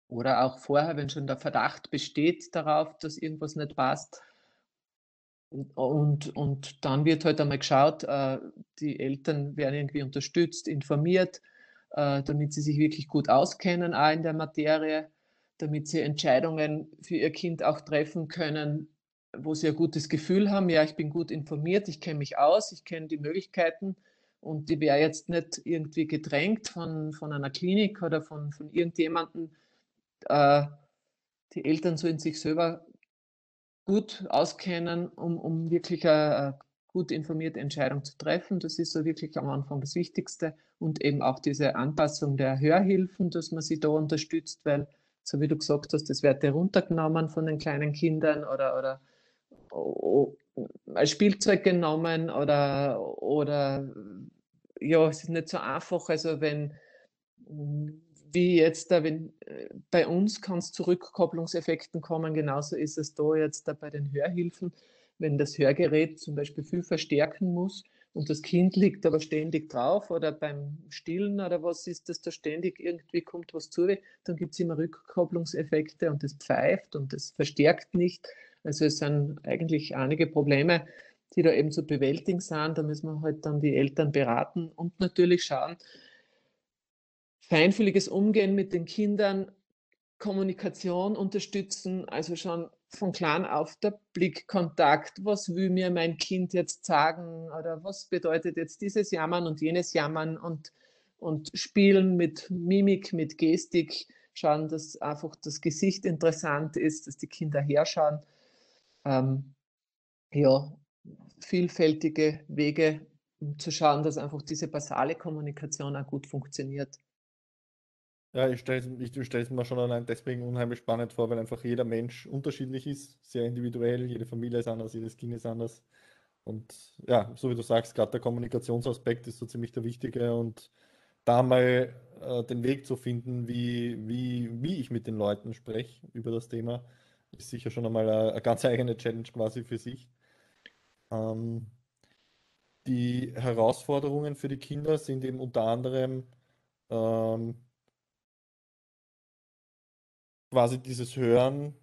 Oder auch vorher, wenn schon der Verdacht besteht darauf, dass irgendwas nicht passt. Und, und, dann wird halt einmal geschaut, äh, die Eltern werden irgendwie unterstützt, informiert, äh, damit sie sich wirklich gut auskennen, auch in der Materie, damit sie Entscheidungen für ihr Kind auch treffen können, wo sie ein gutes Gefühl haben, ja, ich bin gut informiert, ich kenne mich aus, ich kenne die Möglichkeiten und die wäre jetzt nicht irgendwie gedrängt von, von einer Klinik oder von, von irgendjemandem, äh, die Eltern so in sich selber gut auskennen, um, um wirklich eine, gut informierte Entscheidung zu treffen. Das ist so wirklich am Anfang das Wichtigste. Und eben auch diese Anpassung der Hörhilfen, dass man sie da unterstützt, weil, so wie du gesagt hast, das wird ja runtergenommen von den kleinen Kindern oder, oder als Spielzeug genommen oder, oder ja, es ist nicht so einfach. Also wenn wie jetzt da, wenn äh, bei uns kann es zu Rückkopplungseffekten kommen, genauso ist es da jetzt da bei den Hörhilfen, wenn das Hörgerät zum Beispiel viel verstärken muss und das Kind liegt aber ständig drauf oder beim Stillen oder was ist das da ständig irgendwie kommt was zu, dann gibt es immer Rückkopplungseffekte und das pfeift und das verstärkt nicht. Also es sind eigentlich einige Probleme, die da eben zu bewältigen sind. Da müssen wir halt dann die Eltern beraten und natürlich schauen, feinfühliges Umgehen mit den Kindern, Kommunikation unterstützen, also schon von klein auf der Blickkontakt. Was will mir mein Kind jetzt sagen oder was bedeutet jetzt dieses Jammern und jenes Jammern und, und spielen mit Mimik, mit Gestik, schauen, dass einfach das Gesicht interessant ist, dass die Kinder herschauen. Ähm, ja, vielfältige Wege, um zu schauen, dass einfach diese basale Kommunikation auch gut funktioniert. Ja, ich stelle es mir schon allein deswegen unheimlich spannend vor, weil einfach jeder Mensch unterschiedlich ist, sehr individuell, jede Familie ist anders, jedes Kind ist anders. Und ja, so wie du sagst, gerade der Kommunikationsaspekt ist so ziemlich der wichtige und da mal äh, den Weg zu finden, wie, wie, wie ich mit den Leuten spreche über das Thema, ist sicher schon einmal eine, eine ganz eigene Challenge quasi für sich. Ähm, die Herausforderungen für die Kinder sind eben unter anderem ähm, quasi dieses Hören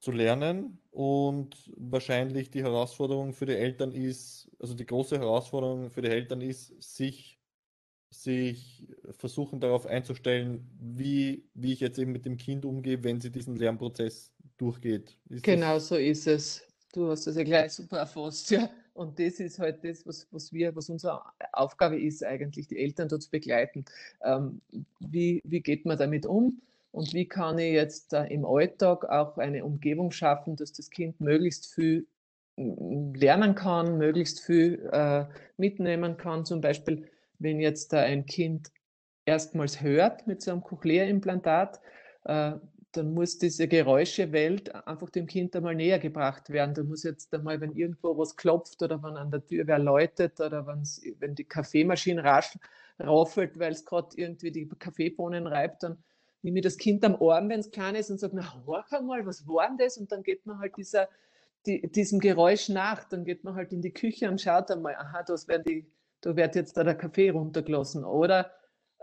zu lernen und wahrscheinlich die Herausforderung für die Eltern ist, also die große Herausforderung für die Eltern ist, sich, sich versuchen darauf einzustellen, wie, wie ich jetzt eben mit dem Kind umgehe, wenn sie diesen Lernprozess durchgeht. Ist Genau das, so ist es. Du hast das ja gleich super erfasst, ja. Und das ist halt das, was, was wir, was unsere Aufgabe ist, eigentlich die Eltern dort zu begleiten. Ähm, wie, wie geht man damit um? Und wie kann ich jetzt äh, im Alltag auch eine Umgebung schaffen, dass das Kind möglichst viel lernen kann, möglichst viel äh, mitnehmen kann. Zum Beispiel, wenn jetzt da ein Kind erstmals hört mit so einem Cochlea-Implantat, äh, dann muss diese Geräuschewelt einfach dem Kind einmal näher gebracht werden. Da muss jetzt einmal, wenn irgendwo was klopft oder wenn an der Tür wer läutet oder wenn die Kaffeemaschine rasch raufelt, weil es gerade irgendwie die Kaffeebohnen reibt, dann nehme ich das Kind am Arm, wenn es klein ist und sage, na, horch einmal, was war denn das? Und dann geht man halt dieser, die, diesem Geräusch nach. Dann geht man halt in die Küche und schaut einmal, aha, das werden die, da wird jetzt da der Kaffee runtergelassen. Oder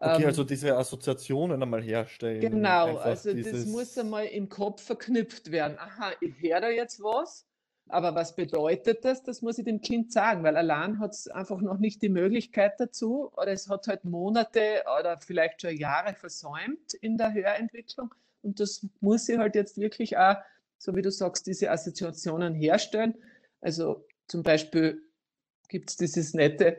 Okay, Ähm, also diese Assoziationen einmal herstellen, Genau, einfach also das muss dieses, einmal im Kopf verknüpft werden. Aha, ich höre da jetzt was, aber was bedeutet das? Das muss ich dem Kind sagen, weil allein hat es einfach noch nicht die Möglichkeit dazu oder es hat halt Monate oder vielleicht schon Jahre versäumt in der Hörentwicklung und das muss ich halt jetzt wirklich auch, so wie du sagst, diese Assoziationen herstellen. Also zum Beispiel gibt es dieses nette,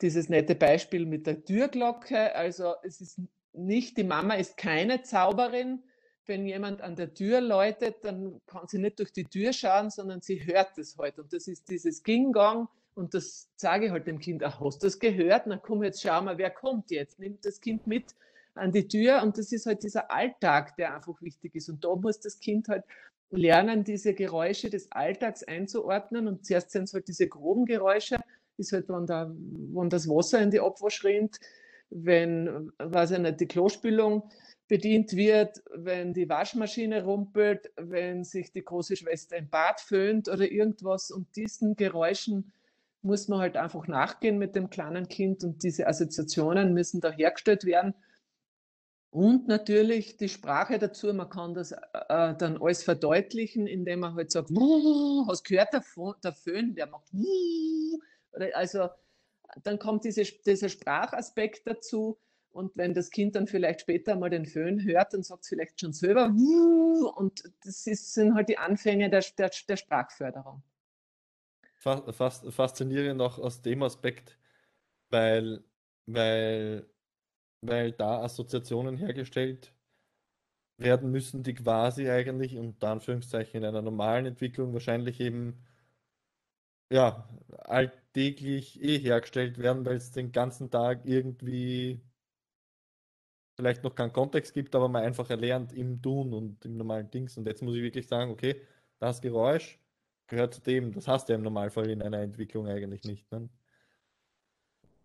dieses nette Beispiel mit der Türglocke. Also es ist nicht, die Mama ist keine Zauberin. Wenn jemand an der Tür läutet, dann kann sie nicht durch die Tür schauen, sondern sie hört es halt. Und das ist dieses Ging-Gong. Und das sage ich halt dem Kind, ach, hast du das gehört? Na komm, jetzt schau mal, wer kommt jetzt? Nimmt das Kind mit an die Tür. Und das ist halt dieser Alltag, der einfach wichtig ist. Und da muss das Kind halt lernen, diese Geräusche des Alltags einzuordnen. Und zuerst sind es halt diese groben Geräusche, ist halt, wenn, da, wenn das Wasser in die Abwasch rinnt, wenn, weiß ich nicht, die Klospülung bedient wird, wenn die Waschmaschine rumpelt, wenn sich die große Schwester im Bad föhnt oder irgendwas. Und diesen Geräuschen muss man halt einfach nachgehen mit dem kleinen Kind und diese Assoziationen müssen da hergestellt werden. Und natürlich die Sprache dazu, man kann das äh, dann alles verdeutlichen, indem man halt sagt, hast gehört, der, der Föhn, der macht also dann kommt diese, dieser Sprachaspekt dazu. Und wenn das Kind dann vielleicht später mal den Föhn hört, dann sagt es vielleicht schon selber. Und das ist, sind halt die Anfänge der, der, der Sprachförderung. fast, faszinierend auch aus dem Aspekt, weil, weil, weil da Assoziationen hergestellt werden müssen, die quasi eigentlich unter Anführungszeichen in einer normalen Entwicklung wahrscheinlich eben ja, alltäglich eh hergestellt werden, weil es den ganzen Tag irgendwie vielleicht noch keinen Kontext gibt, aber man einfach erlernt im Tun und im normalen Dings. Und jetzt muss ich wirklich sagen, okay, das Geräusch gehört zu dem, das hast du ja im Normalfall in einer Entwicklung eigentlich nicht. Ne?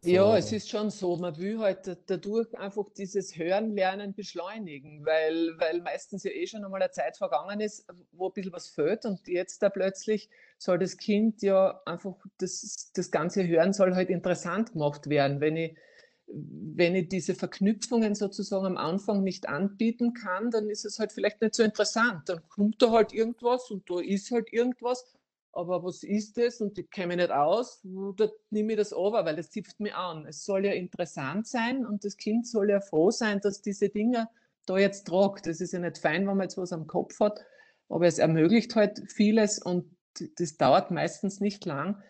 Ja, es ist schon so, man will halt dadurch einfach dieses Hören, Lernen beschleunigen, weil, weil meistens ja eh schon einmal eine Zeit vergangen ist, wo ein bisschen was fehlt und jetzt da plötzlich soll das Kind ja einfach, das, das ganze Hören soll halt interessant gemacht werden. Wenn ich, wenn ich diese Verknüpfungen sozusagen am Anfang nicht anbieten kann, dann ist es halt vielleicht nicht so interessant. Dann kommt da halt irgendwas und da ist halt irgendwas aber was ist das? Und ich kenne mich nicht aus, da nehme ich das over, weil es zipft mich an. Es soll ja interessant sein und das Kind soll ja froh sein, dass diese Dinge da jetzt tragt. Das ist ja nicht fein, wenn man jetzt was am Kopf hat, aber es ermöglicht halt vieles und das dauert meistens nicht lang.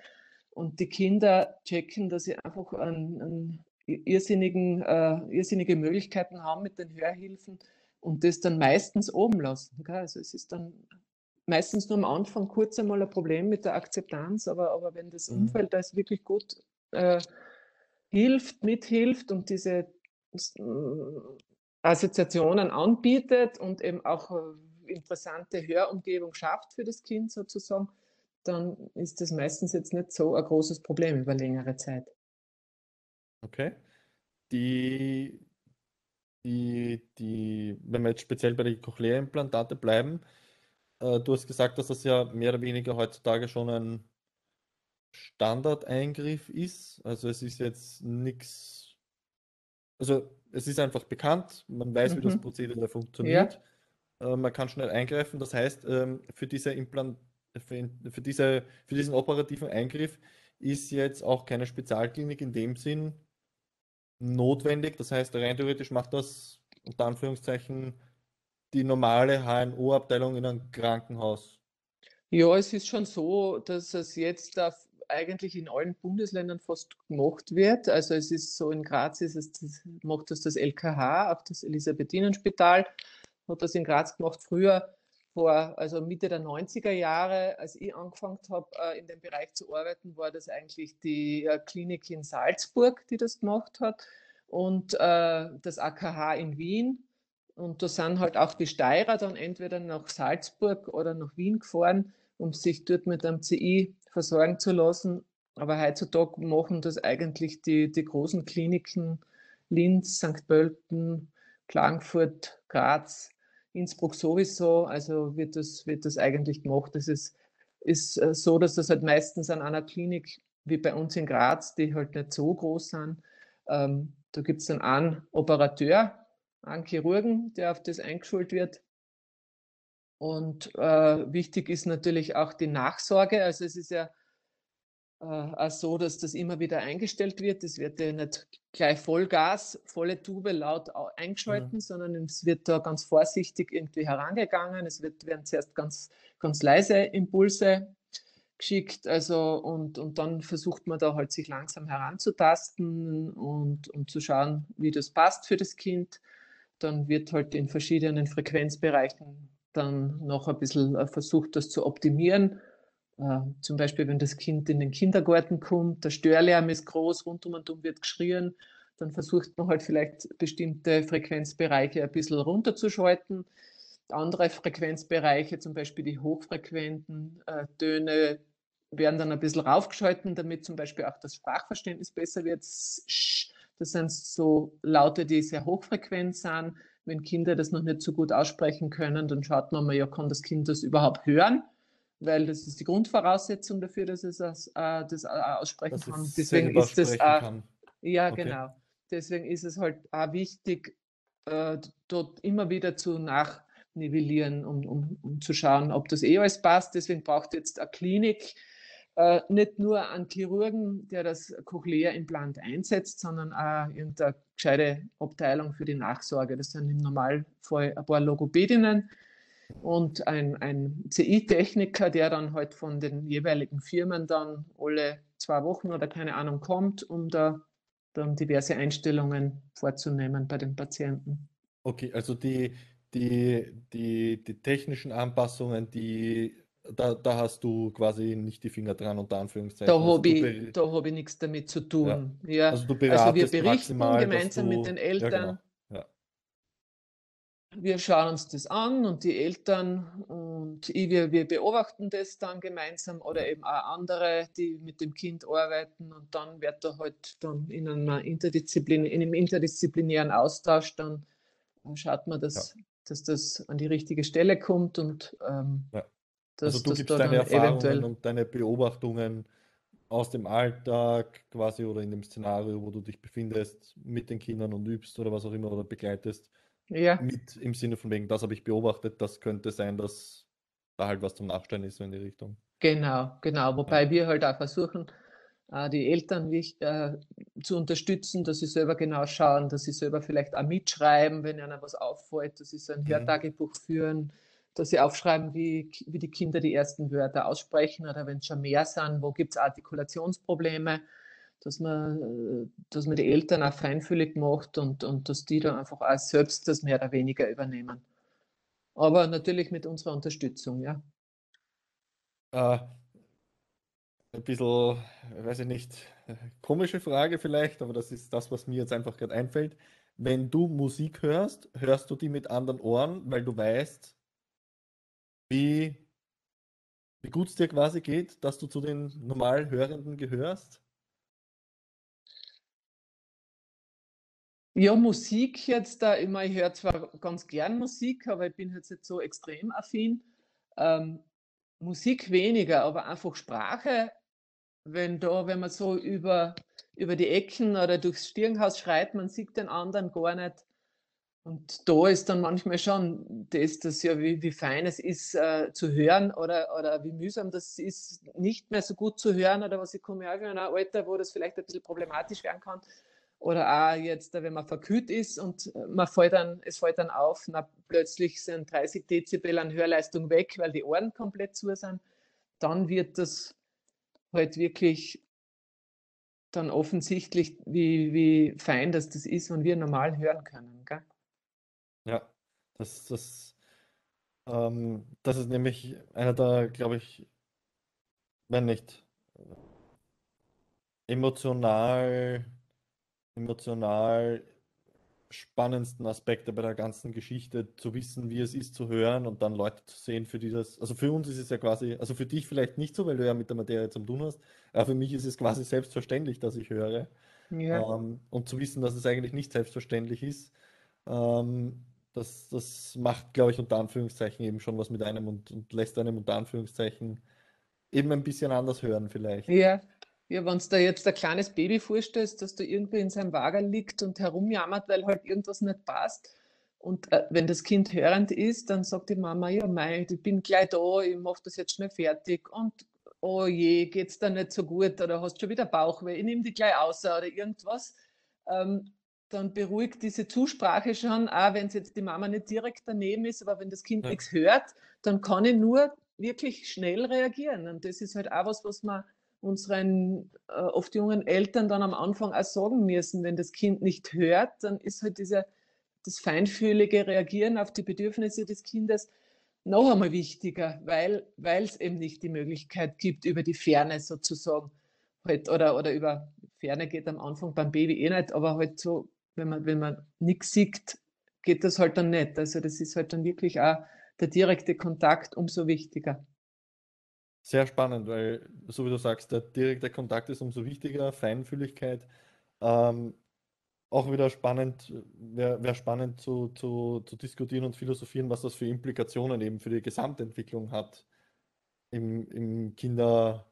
Und die Kinder checken, dass sie einfach einen, einen irrsinnigen, äh, irrsinnige Möglichkeiten haben mit den Hörhilfen und das dann meistens oben lassen. Gell? Also es ist dann meistens nur am Anfang kurz einmal ein Problem mit der Akzeptanz, aber, aber wenn das mhm. Umfeld das wirklich gut äh, hilft, mithilft und diese äh, Assoziationen anbietet und eben auch äh, interessante Hörumgebung schafft für das Kind sozusagen, dann ist das meistens jetzt nicht so ein großes Problem über längere Zeit. Okay. Die, die, die, wenn wir jetzt speziell bei den Cochlea-Implantate bleiben, äh, du hast gesagt, dass das ja mehr oder weniger heutzutage schon ein Standardeingriff ist. Also es ist jetzt nichts. Also es ist einfach bekannt, man weiß, wie das mhm. Prozedere funktioniert. Ja. Äh, man kann schnell eingreifen. Das heißt, ähm, für diese Implant für, für, diese, für diesen operativen Eingriff ist jetzt auch keine Spezialklinik in dem Sinn notwendig. Das heißt, rein theoretisch macht das unter Anführungszeichen die normale HNO-Abteilung in einem Krankenhaus? Ja, es ist schon so, dass es jetzt eigentlich in allen Bundesländern fast gemacht wird. Also es ist so, in Graz ist es, macht das das LKH, auch das Elisabethinenspital, hat das in Graz gemacht. Früher, vor, also Mitte der 90er Jahre, als ich angefangen habe, äh, in dem Bereich zu arbeiten, war das eigentlich die äh, Klinik in Salzburg, die das gemacht hat und äh, das AKH in Wien und da sind halt auch die Steirer dann entweder nach Salzburg oder nach Wien gefahren, um sich dort mit einem CI versorgen zu lassen. Aber heutzutage machen das eigentlich die, die großen Kliniken Linz, St. Pölten, Klagenfurt, Graz, Innsbruck sowieso. Also wird das, wird das eigentlich gemacht. Das ist, ist äh, so, dass das halt meistens an einer Klinik wie bei uns in Graz, die halt nicht so groß sind, ähm, da gibt es dann einen Operateur, einen Chirurgen, der auf das eingeschult wird. Und äh, wichtig ist natürlich auch die Nachsorge. Also es ist ja äh, auch so, dass das immer wieder eingestellt wird. Es wird ja nicht gleich Vollgas, volle Tube laut eingeschalten, mhm. sondern es wird da ganz vorsichtig irgendwie herangegangen. Es wird, werden zuerst ganz, ganz leise Impulse geschickt. Also und, und dann versucht man da halt sich langsam heranzutasten und, und zu schauen, wie das passt für das Kind. Dann wird halt in verschiedenen Frequenzbereichen dann noch ein bisschen äh, versucht, das zu optimieren. Äh, zum Beispiel, wenn das Kind in den Kindergarten kommt, der Störlärm ist groß, rundum und um wird geschrien, dann versucht man halt vielleicht bestimmte Frequenzbereiche ein bisschen runterzuschalten. Andere Frequenzbereiche, zum Beispiel die hochfrequenten äh, Töne, werden dann ein bisschen raufgeschalten, damit zum Beispiel auch das Sprachverständnis besser wird. Das sind so Laute, die sehr hochfrequent sind. Wenn Kinder das noch nicht so gut aussprechen können, dann schaut man mal, ja, kann das Kind das überhaupt hören? Weil das ist die Grundvoraussetzung dafür, dass es das, äh, das aussprechen dass kann. Deswegen ist das äh, ja okay. genau. Deswegen ist es halt auch wichtig, äh, dort immer wieder zu nachnivellieren, um, um, um zu schauen, ob das eh alles passt. Deswegen braucht jetzt eine Klinik äh, nicht nur einen Chirurgen, der das Cochlea-Implant einsetzt, sondern auch irgendeine gescheite Abteilung für die Nachsorge. Das sind im Normalfall ein paar Logopädinnen und ein, ein CI-Techniker, der dann halt von den jeweiligen Firmen dann alle zwei Wochen oder keine Ahnung kommt, um da dann diverse Einstellungen vorzunehmen bei den Patienten. Okay, also die, die, die, die technischen Anpassungen, die da, da hast du quasi nicht die Finger dran, unter Anführungszeichen. Da also habe ich, hab ich nichts damit zu tun. Ja. ja. Also, du also wir berichten maximal, gemeinsam du, mit den Eltern. Ja, genau. ja. Wir schauen uns das an und die Eltern und ich, wir, wir beobachten das dann gemeinsam oder eben auch andere, die mit dem Kind arbeiten und dann wird da halt dann in, einer Interdisziplin, in einem interdisziplinären Austausch dann schaut man, dass, dass das an die richtige Stelle kommt und ähm, dass, also du gibst deine Erfahrungen und deine Beobachtungen aus dem Alltag quasi oder in dem Szenario, wo du dich befindest, mit den Kindern und übst oder was auch immer oder begleitest, ja. mit im Sinne von wegen, das habe ich beobachtet, das könnte sein, dass da halt was zum Nachstellen ist so in die Richtung. Genau, genau. Wobei ja. wir halt auch versuchen, äh, die Eltern äh, zu unterstützen, dass sie selber genau schauen, dass sie selber vielleicht auch mitschreiben, wenn ihnen was auffällt, dass sie so ein mhm. Hörtagebuch führen dass sie aufschreiben, wie, wie die Kinder die ersten Wörter aussprechen oder wenn es schon mehr sind, wo gibt es Artikulationsprobleme, dass man, dass man die Eltern auch feinfühlig macht und, und dass die dann einfach auch selbst das mehr oder weniger übernehmen. Aber natürlich mit unserer Unterstützung, ja. Äh, ein bisschen, weiß ich nicht, komische Frage vielleicht, aber das ist das, was mir jetzt einfach gerade einfällt. Wenn du Musik hörst, hörst du die mit anderen Ohren, weil du weißt, wie, wie gut es dir quasi geht, dass du zu den normal Hörenden gehörst? Ja, Musik jetzt da immer, ich höre zwar ganz gern Musik, aber ich bin jetzt nicht so extrem affin. Ähm, Musik weniger, aber einfach Sprache, wenn da, wenn man so über, über die Ecken oder durchs Stirnhaus schreit, man sieht den anderen gar nicht, und da ist dann manchmal schon das, das ja, wie, wie fein es ist äh, zu hören oder, oder wie mühsam das ist, nicht mehr so gut zu hören oder was ich komme auch in einem Alter, wo das vielleicht ein bisschen problematisch werden kann. Oder auch jetzt, wenn man verkühlt ist und man fällt dann, es fällt dann auf, na, plötzlich sind 30 Dezibel an Hörleistung weg, weil die Ohren komplett zu sind, dann wird das halt wirklich dann offensichtlich, wie, wie fein das, das ist, wenn wir normal hören können. Gell? Ja, das, das, ähm, das ist nämlich einer der, glaube ich, wenn nicht emotional, emotional spannendsten Aspekte bei der ganzen Geschichte, zu wissen, wie es ist zu hören und dann Leute zu sehen, für die das, also für uns ist es ja quasi, also für dich vielleicht nicht so, weil du ja mit der Materie zum tun hast, aber für mich ist es quasi selbstverständlich, dass ich höre. Ja. Ähm, und zu wissen, dass es eigentlich nicht selbstverständlich ist, ähm, das, das macht, glaube ich, unter Anführungszeichen eben schon was mit einem und, und lässt einem unter Anführungszeichen eben ein bisschen anders hören vielleicht. Ja, Ja, wenn du dir jetzt ein kleines Baby vorstellst, dass da irgendwie in seinem Wagen liegt und herumjammert, weil halt irgendwas nicht passt. Und äh, wenn das Kind hörend ist, dann sagt die Mama, ja, mei, ich bin gleich da, ich mache das jetzt schnell fertig. Und oh je, geht's da nicht so gut oder hast schon wieder Bauchweh, ich nehme die gleich aus oder irgendwas. Ähm, dann beruhigt diese Zusprache schon, auch wenn es jetzt die Mama nicht direkt daneben ist, aber wenn das Kind ja. nichts hört, dann kann ich nur wirklich schnell reagieren. Und das ist halt auch was, was man unseren äh, oft jungen Eltern dann am Anfang auch sagen müssen, wenn das Kind nicht hört, dann ist halt dieser, das feinfühlige Reagieren auf die Bedürfnisse des Kindes noch einmal wichtiger, weil es eben nicht die Möglichkeit gibt, über die Ferne sozusagen halt, oder, oder über Ferne geht am Anfang beim Baby eh nicht, aber halt so, wenn man, wenn man nichts sieht, geht das halt dann nicht. Also das ist halt dann wirklich auch der direkte Kontakt umso wichtiger. Sehr spannend, weil, so wie du sagst, der direkte Kontakt ist umso wichtiger, Feinfühligkeit. Ähm, auch wieder spannend, wäre wär spannend zu, zu, zu diskutieren und philosophieren, was das für Implikationen eben für die Gesamtentwicklung hat im, im Kinder,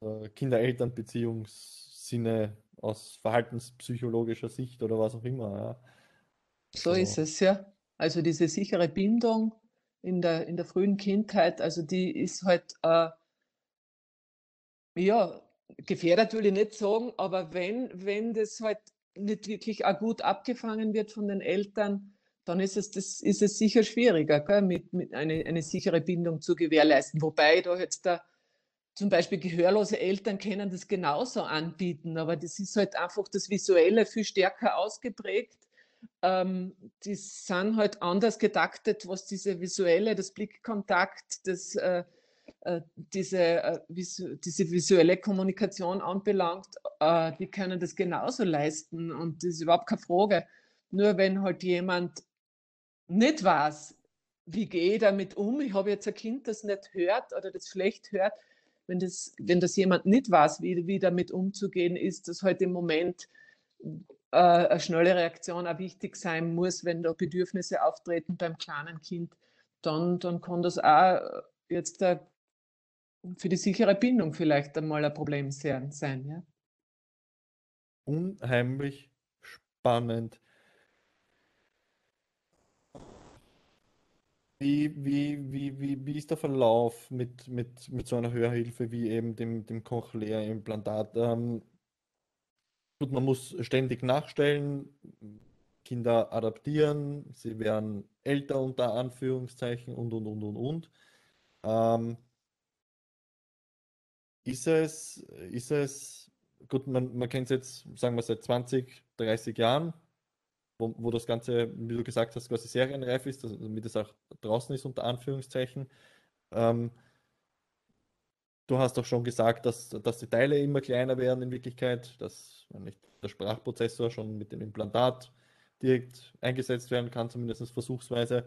äh, Kinder-Eltern-Beziehungssinne aus verhaltenspsychologischer Sicht oder was auch immer. Ja. So also. ist es, ja. Also diese sichere Bindung in der, in der frühen Kindheit, also die ist halt, äh, ja, gefährdet will ich nicht sagen, aber wenn, wenn das halt nicht wirklich auch gut abgefangen wird von den Eltern, dann ist es, das, ist es sicher schwieriger, gell, mit, mit eine, eine sichere Bindung zu gewährleisten. Wobei da jetzt da zum Beispiel gehörlose Eltern können das genauso anbieten, aber das ist halt einfach das Visuelle viel stärker ausgeprägt ähm, die sind halt anders gedaktet, was diese visuelle, das Blickkontakt, das, äh, äh, diese, äh, visu diese visuelle Kommunikation anbelangt, äh, die können das genauso leisten und das ist überhaupt keine Frage. Nur wenn halt jemand nicht weiß, wie gehe ich damit um, ich habe jetzt ein Kind, das nicht hört oder das schlecht hört, wenn das, wenn das jemand nicht weiß, wie, wie damit umzugehen ist, das halt im Moment äh, eine schnelle Reaktion auch wichtig sein muss, wenn da Bedürfnisse auftreten beim kleinen Kind, dann, dann kann das auch jetzt äh, für die sichere Bindung vielleicht einmal ein Problem sein. Ja? Unheimlich spannend. Wie, wie, wie, wie, wie ist der Verlauf mit, mit, mit so einer Hörhilfe wie eben dem, dem Cochlea-Implantat? Ähm, Gut, man muss ständig nachstellen, Kinder adaptieren, sie werden älter unter Anführungszeichen und und und und und. Ähm, ist es, ist es, gut, man, man kennt es jetzt, sagen wir seit 20, 30 Jahren, wo, wo das Ganze, wie du gesagt hast, quasi serienreif ist, damit es auch draußen ist unter Anführungszeichen. Ähm, Du hast doch schon gesagt, dass, dass die Teile immer kleiner werden in Wirklichkeit, dass nicht, der Sprachprozessor schon mit dem Implantat direkt eingesetzt werden kann, zumindest versuchsweise.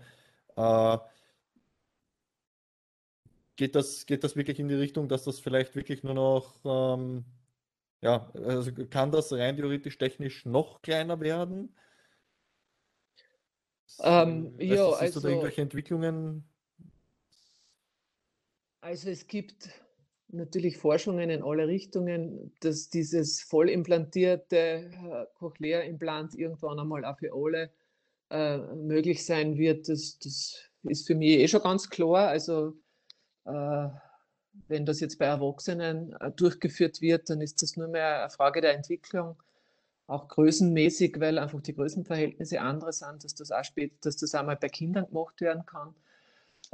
Äh, geht, das, geht das wirklich in die Richtung, dass das vielleicht wirklich nur noch, ähm, ja, also kann das rein theoretisch technisch noch kleiner werden? Ähm, ja, also, da irgendwelche Entwicklungen? Also es gibt natürlich Forschungen in alle Richtungen, dass dieses voll implantierte äh, Cochlea-Implant irgendwann einmal auch für alle äh, möglich sein wird. Das, das ist für mich eh schon ganz klar. Also äh, wenn das jetzt bei Erwachsenen äh, durchgeführt wird, dann ist das nur mehr eine Frage der Entwicklung, auch größenmäßig, weil einfach die Größenverhältnisse andere sind, dass das auch später, dass das auch mal bei Kindern gemacht werden kann.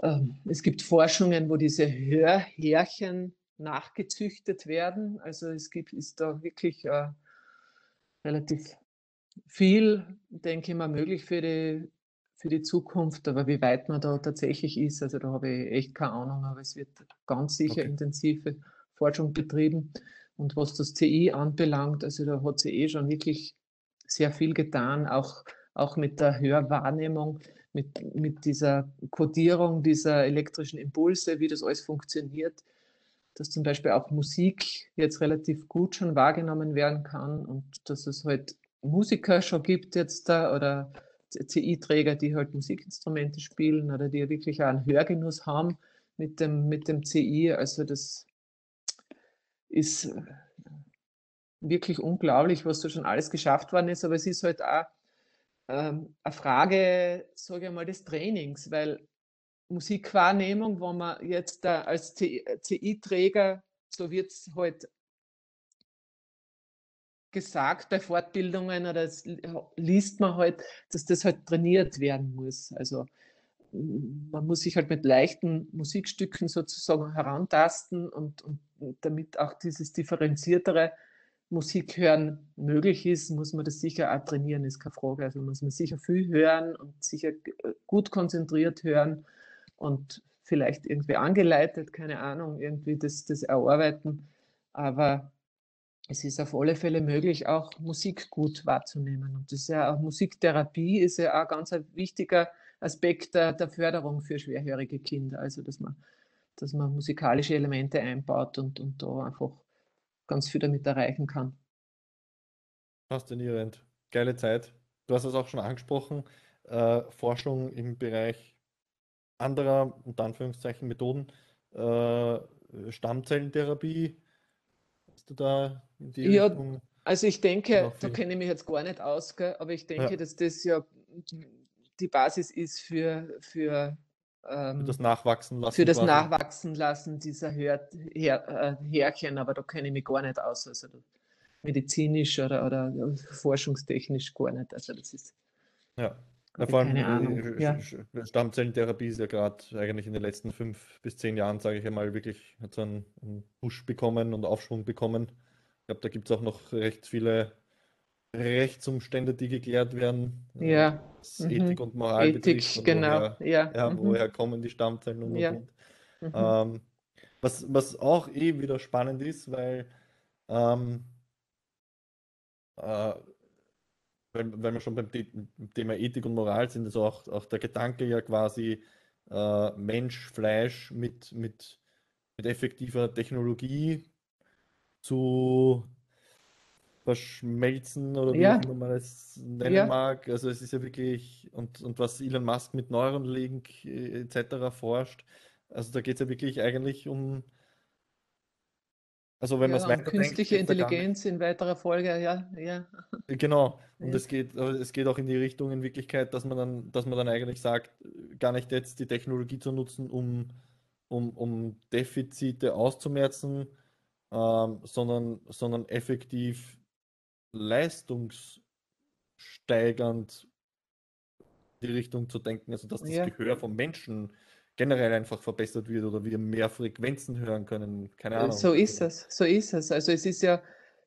Ähm, es gibt Forschungen, wo diese Hörhärchen nachgezüchtet werden. Also es gibt, ist da wirklich äh, relativ viel, denke ich mal, möglich für die, für die Zukunft. Aber wie weit man da tatsächlich ist, also da habe ich echt keine Ahnung, aber es wird ganz sicher okay. intensive Forschung betrieben. Und was das CI anbelangt, also da hat sie eh schon wirklich sehr viel getan, auch, auch mit der Hörwahrnehmung, mit, mit dieser Kodierung dieser elektrischen Impulse, wie das alles funktioniert dass zum Beispiel auch Musik jetzt relativ gut schon wahrgenommen werden kann und dass es halt Musiker schon gibt jetzt da oder CI-Träger, die halt Musikinstrumente spielen oder die wirklich auch einen Hörgenuss haben mit dem, mit dem CI. Also das ist wirklich unglaublich, was da schon alles geschafft worden ist, aber es ist halt auch ähm, eine Frage, sage ich mal, des Trainings, weil Musikwahrnehmung, wo man jetzt da als CI-Träger, so wird es halt gesagt bei Fortbildungen oder liest man halt, dass das halt trainiert werden muss. Also man muss sich halt mit leichten Musikstücken sozusagen herantasten und, und damit auch dieses differenziertere Musikhören möglich ist, muss man das sicher auch trainieren, ist keine Frage. Also muss man sicher viel hören und sicher gut konzentriert hören und vielleicht irgendwie angeleitet, keine Ahnung, irgendwie das, das erarbeiten. Aber es ist auf alle Fälle möglich, auch Musik gut wahrzunehmen. Und das ist ja auch Musiktherapie ist ja auch ganz ein wichtiger Aspekt der, der Förderung für schwerhörige Kinder. Also dass man, dass man musikalische Elemente einbaut und, und da einfach ganz viel damit erreichen kann. Faszinierend. Geile Zeit. Du hast es auch schon angesprochen. Äh, Forschung im Bereich anderer, unter Anführungszeichen, Methoden. Äh, Stammzellentherapie. Hast du da in die ja, Richtung? Also ich denke, da kenne ich mich jetzt gar nicht aus, gell? aber ich denke, ja. dass das ja die Basis ist für, für, ähm, für das Nachwachsen lassen. Für das quasi. Nachwachsen lassen dieser Hör, Her, äh, Härchen, aber da kenne ich mich gar nicht aus. Also medizinisch oder, oder forschungstechnisch gar nicht. Also das ist. Ja. Ja, vor allem. Ja. Stammzellentherapie ist ja gerade eigentlich in den letzten fünf bis zehn Jahren, sage ich einmal, wirklich hat so einen, einen Push bekommen und Aufschwung bekommen. Ich glaube, da gibt es auch noch recht viele Rechtsumstände, die geklärt werden. Ja. Was mhm. Ethik und Moral Ethik, betrifft. Genau. Woher, ja. ja mhm. woher kommen die Stammzellen und, ja. und. Mhm. Ähm, was, was auch eh wieder spannend ist, weil, ähm, äh, weil, weil wir schon beim Thema Ethik und Moral sind, also auch, auch der Gedanke ja quasi äh, Mensch, Fleisch mit, mit, mit effektiver Technologie zu verschmelzen oder wie ja. man es nennen ja. mag. Also es ist ja wirklich, und, und was Elon Musk mit Neuralink äh, etc. forscht, also da geht es ja wirklich eigentlich um, also wenn ja, man es weiter Künstliche Intelligenz in weiterer Folge, ja, ja. Genau. Und ja. es geht, es geht auch in die Richtung in Wirklichkeit, dass man dann, dass man dann eigentlich sagt, gar nicht jetzt die Technologie zu nutzen, um, um, um Defizite auszumerzen, ähm, sondern, sondern effektiv leistungssteigernd die Richtung zu denken, also dass das ja. Gehör vom Menschen generell einfach verbessert wird oder wir mehr Frequenzen hören können. Keine äh, Ahnung. So ist es, so ist es. Also es ist ja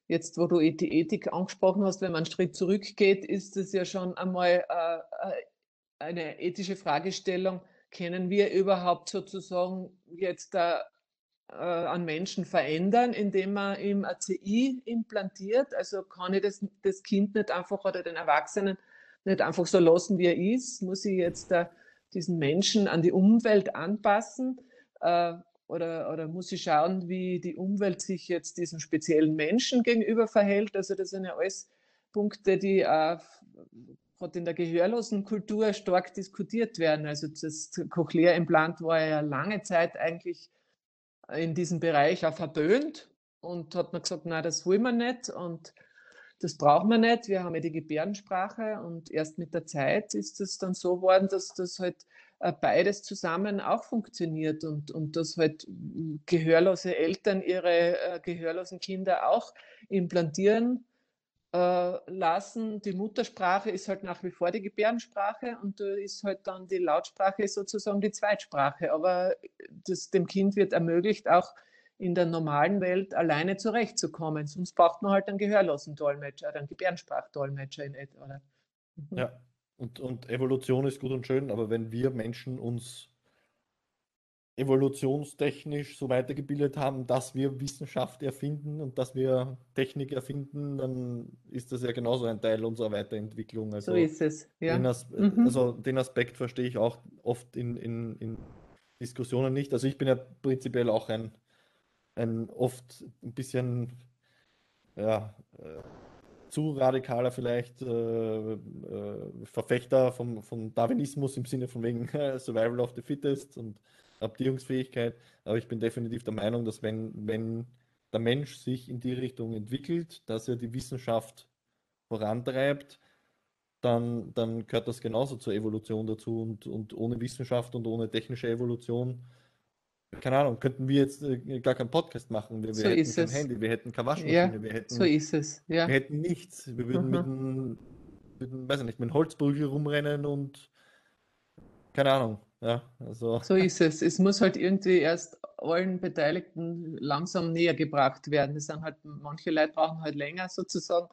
jetzt, wo du die Ethik angesprochen hast, wenn man einen Schritt zurückgeht, ist es ja schon einmal äh, äh, eine ethische Fragestellung. Können wir überhaupt sozusagen jetzt da an Menschen verändern, indem man ihm ACI implantiert? Also kann ich das, das Kind nicht einfach oder den Erwachsenen nicht einfach so lassen, wie er ist? Muss ich jetzt da diesen Menschen an die Umwelt anpassen? Äh, oder, oder muss ich schauen, wie die Umwelt sich jetzt diesem speziellen Menschen gegenüber verhält? Also das sind ja alles Punkte, die äh, gerade in der gehörlosen Kultur stark diskutiert werden. Also das Cochlea-Implant war ja lange Zeit eigentlich in diesem Bereich auch verböhnt und hat man gesagt, na, das wollen wir nicht und das brauchen wir nicht. Wir haben ja die Gebärdensprache und erst mit der Zeit ist es dann so geworden, dass das halt äh, beides zusammen auch funktioniert und, und dass halt gehörlose Eltern ihre äh, gehörlosen Kinder auch implantieren äh, lassen. Die Muttersprache ist halt nach wie vor die Gebärdensprache und da ist halt dann die Lautsprache sozusagen die Zweitsprache. Aber das, dem Kind wird ermöglicht, auch in der normalen Welt alleine zurechtzukommen. Sonst braucht man halt einen gehörlosen Dolmetscher oder einen Gebärdensprachdolmetscher in etwa. Mhm. Ja, und, und Evolution ist gut und schön, aber wenn wir Menschen uns evolutionstechnisch so weitergebildet haben, dass wir Wissenschaft erfinden und dass wir Technik erfinden, dann ist das ja genauso ein Teil unserer Weiterentwicklung. Also so ist es, ja. Den As mhm. Also den Aspekt verstehe ich auch oft in, in, in Diskussionen nicht. Also ich bin ja prinzipiell auch ein, ein oft ein bisschen ja, äh, zu radikaler vielleicht äh, äh, Verfechter vom, vom Darwinismus im Sinne von wegen <laughs> Survival of the Fittest und Adaptierungsfähigkeit. Aber ich bin definitiv der Meinung, dass wenn, wenn der Mensch sich in die Richtung entwickelt, dass er die Wissenschaft vorantreibt, dann, dann gehört das genauso zur Evolution dazu und, und ohne Wissenschaft und ohne technische Evolution, keine Ahnung, könnten wir jetzt äh, gar keinen Podcast machen. Wir, wir So hätten kein es. Handy, wir hätten keine Ja, Waschmaschine, wir so hätten, ist es. wir Ja. hätten nichts. Wir würden mit Aha. einem, mit einem, weiß ich nicht, mit einem Holzprügel rumrennen und keine Ahnung. Ja, also So ist es. Es muss halt irgendwie erst allen Beteiligten langsam näher gebracht werden. Das sind halt, manche Leute brauchen halt länger sozusagen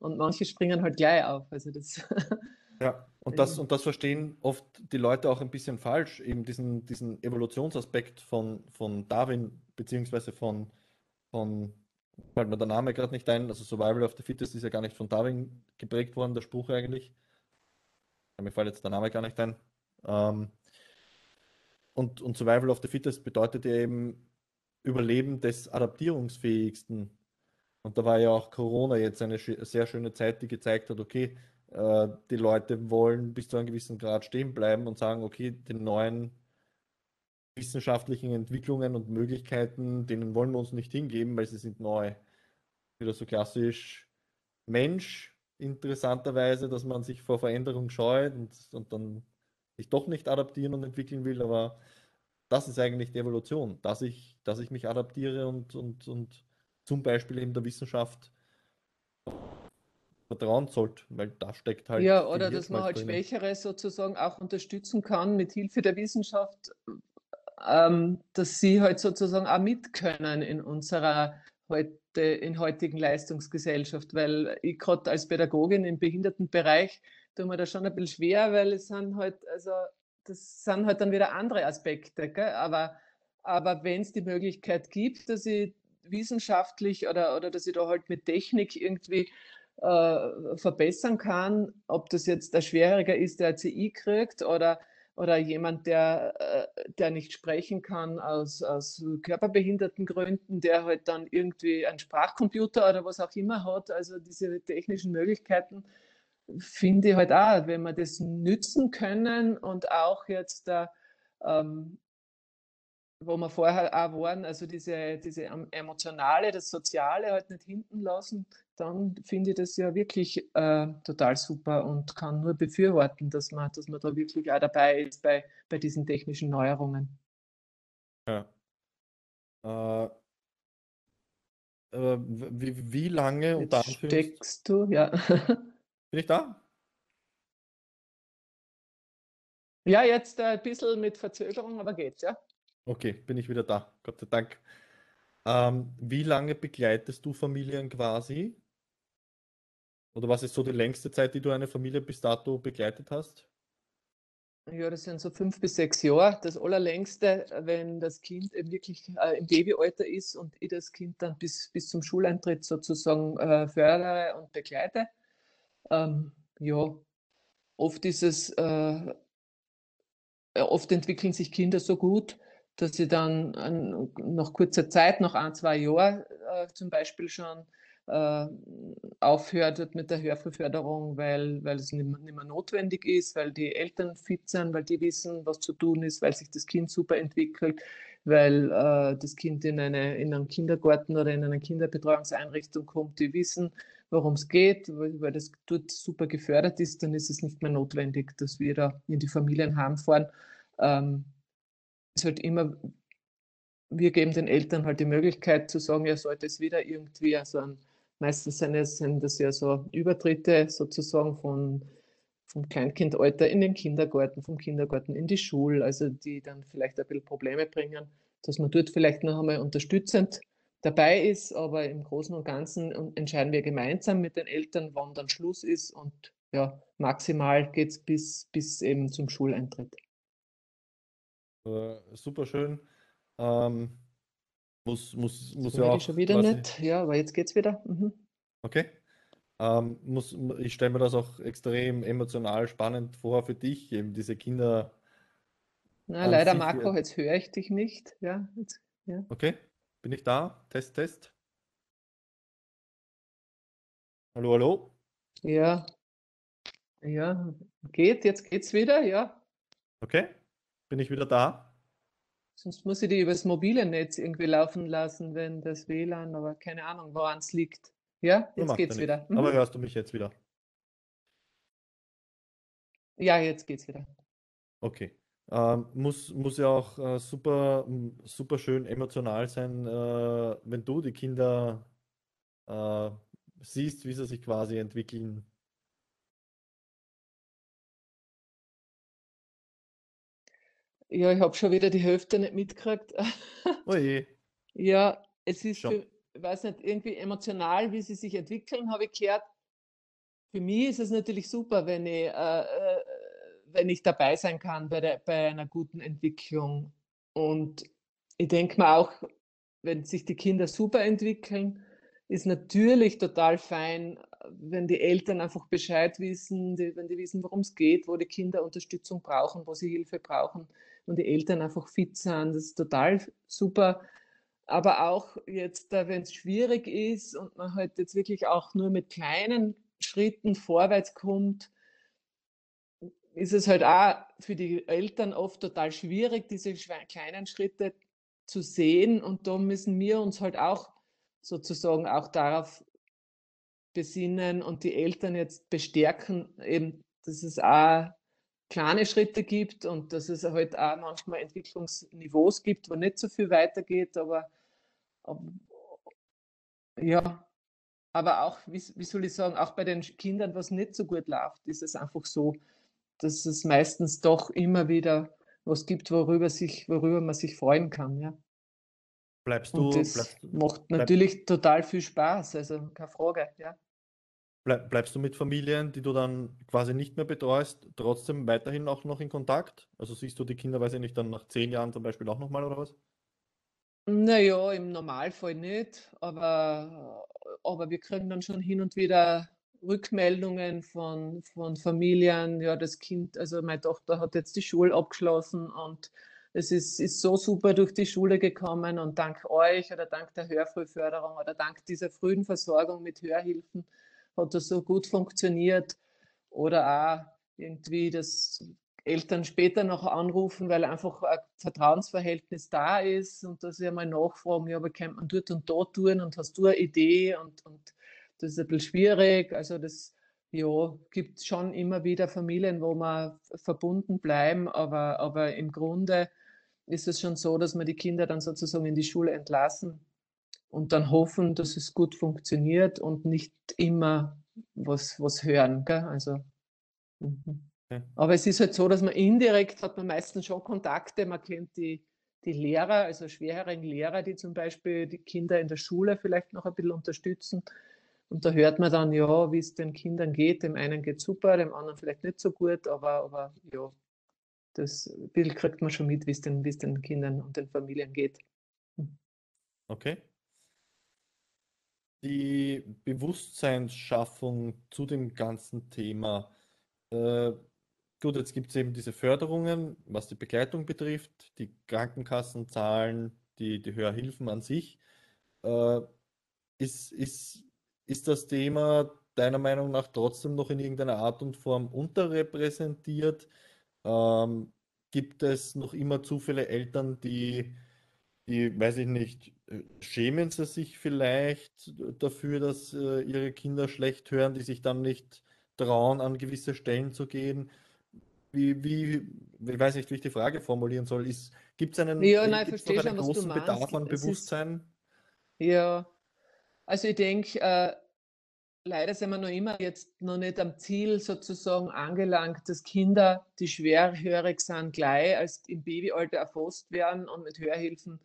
und manche springen halt gleich auf. Also das, <laughs> Ja, und das, und das verstehen oft die Leute auch ein bisschen falsch, eben diesen, diesen Evolutionsaspekt von, von Darwin, beziehungsweise von, von, fällt mir der Name gerade nicht ein, also Survival of the Fittest ist ja gar nicht von Darwin geprägt worden, der Spruch eigentlich. Mir fällt jetzt der Name gar nicht ein. Ähm, und, und Survival of the Fittest bedeutet ja eben Überleben des Adaptierungsfähigsten. Und da war ja auch Corona jetzt eine schö- sehr schöne Zeit, die gezeigt hat, okay, äh, die Leute wollen bis zu einem gewissen Grad stehen bleiben und sagen, okay, den neuen wissenschaftlichen Entwicklungen und Möglichkeiten, denen wollen wir uns nicht hingeben, weil sie sind neu. Wieder so klassisch Mensch, interessanterweise, dass man sich vor Veränderung scheut und, und dann sich doch nicht adaptieren und entwickeln will, aber das ist eigentlich die Evolution, dass ich, dass ich mich adaptiere und, und, und zum Beispiel eben der Wissenschaft vertrauen sollte, weil da steckt halt ja, oder dass man halt. Schwächere sozusagen auch unterstützen kann mit Hilfe der Wissenschaft, ähm, dass sie halt sozusagen auch mit können in unserer heute, in heutigen Leistungsgesellschaft, weil ich gerade als Pädagogin im Behindertenbereich tue mir das schon ein bisschen schwer, weil es sind halt, also das sind halt dann wieder andere Aspekte, gell? Aber, aber wenn es die Möglichkeit gibt, dass ich wissenschaftlich oder, oder dass ich da halt mit Technik irgendwie äh, verbessern kann, ob das jetzt der Schwieriger ist, der CI kriegt oder, oder jemand, der, äh, der nicht sprechen kann aus, aus körperbehinderten Gründen, der halt dann irgendwie einen Sprachcomputer oder was auch immer hat. Also diese technischen Möglichkeiten finde ich halt auch, wenn wir das nützen können und auch jetzt da, ähm, wo wir vorher auch waren, also diese, diese em- emotionale, das Soziale halt nicht hinten lassen, dann finde ich das ja wirklich äh, total super und kann nur befürworten, dass man, dass man da wirklich auch dabei ist bei, bei diesen technischen Neuerungen. Ja. Äh, wie, wie lange Jetzt steckst du, ja. <laughs> Bin ich da? Ja, jetzt ein bisschen mit Verzögerung, aber geht's, ja. Okay, bin ich wieder da. Gott sei Dank. Ähm, wie lange begleitest du Familien quasi? Oder was ist so die längste Zeit, die du eine Familie bis dato begleitet hast? Ja, das sind so fünf bis sechs Jahre. Das allerlängste, wenn das Kind eben wirklich äh, im Babyalter ist und ich das Kind dann bis, bis zum Schuleintritt sozusagen äh, fördere und begleite. Ähm, ja, oft ist es, äh, äh, oft entwickeln sich Kinder so gut, dass sie dann an, nach kurzer Zeit, nach ein, zwei Jahren äh, zum Beispiel schon äh, aufhört mit der Hörförderung, weil, weil es nicht mehr, nicht mehr notwendig ist, weil die Eltern fit sind, weil die wissen, was zu tun ist, weil sich das Kind super entwickelt, weil äh, das Kind in, eine, in einen Kindergarten oder in eine Kinderbetreuungseinrichtung kommt, die wissen, worum es geht, weil, weil das dort super gefördert ist, dann ist es nicht mehr notwendig, dass wir da in die Familienheim fahren. Ähm, ist halt immer, wir geben den Eltern halt die Möglichkeit zu sagen, ja, sollte es wieder irgendwie, also ein, meistens sind, es, sind das ja so Übertritte sozusagen von, vom Kleinkindalter in den Kindergarten, vom Kindergarten in die Schule, also die dann vielleicht ein bisschen Probleme bringen, dass man dort vielleicht noch einmal unterstützend dabei ist, aber im Großen und Ganzen entscheiden wir gemeinsam mit den Eltern, wann dann Schluss ist und ja, maximal geht es bis, bis eben zum Schuleintritt. Äh, super schön. Ähm, muss, muss, muss ja auch schon wieder nicht. Ja, aber jetzt geht's wieder. Mhm. Okay. Ähm, muss, ich stelle mir das auch extrem emotional spannend vor für dich, eben diese Kinder. Na, leider, Marco, jetzt höre ich dich nicht. Ja, jetzt, ja. Okay, bin ich da? Test, Test. Hallo, hallo. Ja, ja, geht, jetzt geht's wieder, ja. Okay, bin ich wieder da? Sonst muss ich die übers mobile Netz irgendwie laufen lassen, wenn das WLAN, aber keine Ahnung, woran es liegt. Ja, jetzt geht's wieder. Aber Mhm. hörst du mich jetzt wieder? Ja, jetzt geht's wieder. Okay. Ähm, muss, muss ja auch äh, super, super schön emotional sein, äh, wenn du die Kinder äh, siehst, wie sie sich quasi entwickeln. Ja, ich habe schon wieder die Hälfte nicht mitgekriegt. Oje, <laughs> Ja, es ist schon. für, ich weiß nicht, irgendwie emotional, wie sie sich entwickeln, habe ich gehört. Für mich ist es natürlich super, wenn ich, äh, äh, wenn ich dabei sein kann bei der, bei einer guten Entwicklung. Und ich denke mir auch, wenn sich die Kinder super entwickeln, ist natürlich total fein, wenn die Eltern einfach Bescheid wissen, die, wenn die wissen, worum es geht, wo die Kinder Unterstützung brauchen, wo sie Hilfe brauchen und die Eltern einfach fit sind. Das ist total super. Aber auch jetzt, wenn es schwierig ist und man halt jetzt wirklich auch nur mit kleinen Schritten vorwärts kommt, ist es halt auch für die Eltern oft total schwierig, diese kleinen Schritte zu sehen. Und da müssen wir uns halt auch sozusagen auch darauf besinnen und die Eltern jetzt bestärken, eben, dass es auch kleine Schritte gibt und dass es halt auch manchmal Entwicklungsniveaus gibt, wo nicht so viel weitergeht, aber, aber ja, aber auch, wie, wie soll ich sagen, auch bei den Kindern, was nicht so gut läuft, ist es einfach so, dass es meistens doch immer wieder was gibt, worüber, sich, worüber man sich freuen kann. Ja. Bleibst Und du, das bleibst, macht bleib, natürlich total viel Spaß, also keine Frage. Ja. bleib, bleibst du mit Familien, die du dann quasi nicht mehr betreust, trotzdem weiterhin auch noch in Kontakt? Also siehst du die Kinder, weiß ich nicht, dann nach zehn Jahren zum Beispiel auch nochmal oder was? Naja, im Normalfall nicht, aber, aber wir kriegen dann schon hin und wieder Rückmeldungen von, von Familien. Ja, das Kind, also meine Tochter hat jetzt die Schule abgeschlossen und es ist, ist so super durch die Schule gekommen und dank euch oder dank der Hörfrühförderung oder dank dieser frühen Versorgung mit Hörhilfen hat das so gut funktioniert. Oder auch irgendwie, dass Eltern später noch anrufen, weil einfach ein Vertrauensverhältnis da ist und dass sie einmal nachfragen, ja, aber kann man dort und dort tun und hast du eine Idee und, und das ist ein bisschen schwierig. Also das ja, gibt schon immer wieder Familien, wo wir verbunden bleiben, aber, aber im Grunde ist es schon so, dass wir die Kinder dann sozusagen in die Schule entlassen und dann hoffen, dass es gut funktioniert und nicht immer was, was hören. Gell? Also, mhm. Okay. Aber es ist halt so, dass man indirekt hat man meistens schon Kontakte, man kennt die, die Lehrer, also schwerhörigen Lehrer, die zum Beispiel die Kinder in der Schule vielleicht noch ein bisschen unterstützen. Und da hört man dann, ja, wie es den Kindern geht. Dem einen geht super, dem anderen vielleicht nicht so gut, aber, aber ja, das Bild kriegt man schon mit, wie es den, es den Kindern und den Familien geht. Hm. Okay. Die Bewusstseinsschaffung zu dem ganzen Thema. Äh, gut, jetzt gibt es eben diese Förderungen, was die Begleitung betrifft, die Krankenkassenzahlen, die, die Hörhilfen an sich. Äh, ist, ist, ist das Thema deiner Meinung nach trotzdem noch in irgendeiner Art und Form unterrepräsentiert? Ähm, gibt es noch immer zu viele Eltern, die die, weiß ich nicht, äh, schämen sie sich vielleicht dafür, dass äh, ihre Kinder schlecht hören, die sich dann nicht trauen, an gewisse Stellen zu gehen? Wie, wie, ich weiß nicht, wie ich die Frage formulieren soll. Ist, gibt es einen, Ja, nein, einen schon, was du großen Bedarf an Es ist, Bewusstsein? ja, also ich denke, äh, leider sind wir noch immer jetzt noch nicht am Ziel sozusagen angelangt, dass Kinder, die schwerhörig sind, gleich als im Babyalter erfasst werden und mit Hörhilfen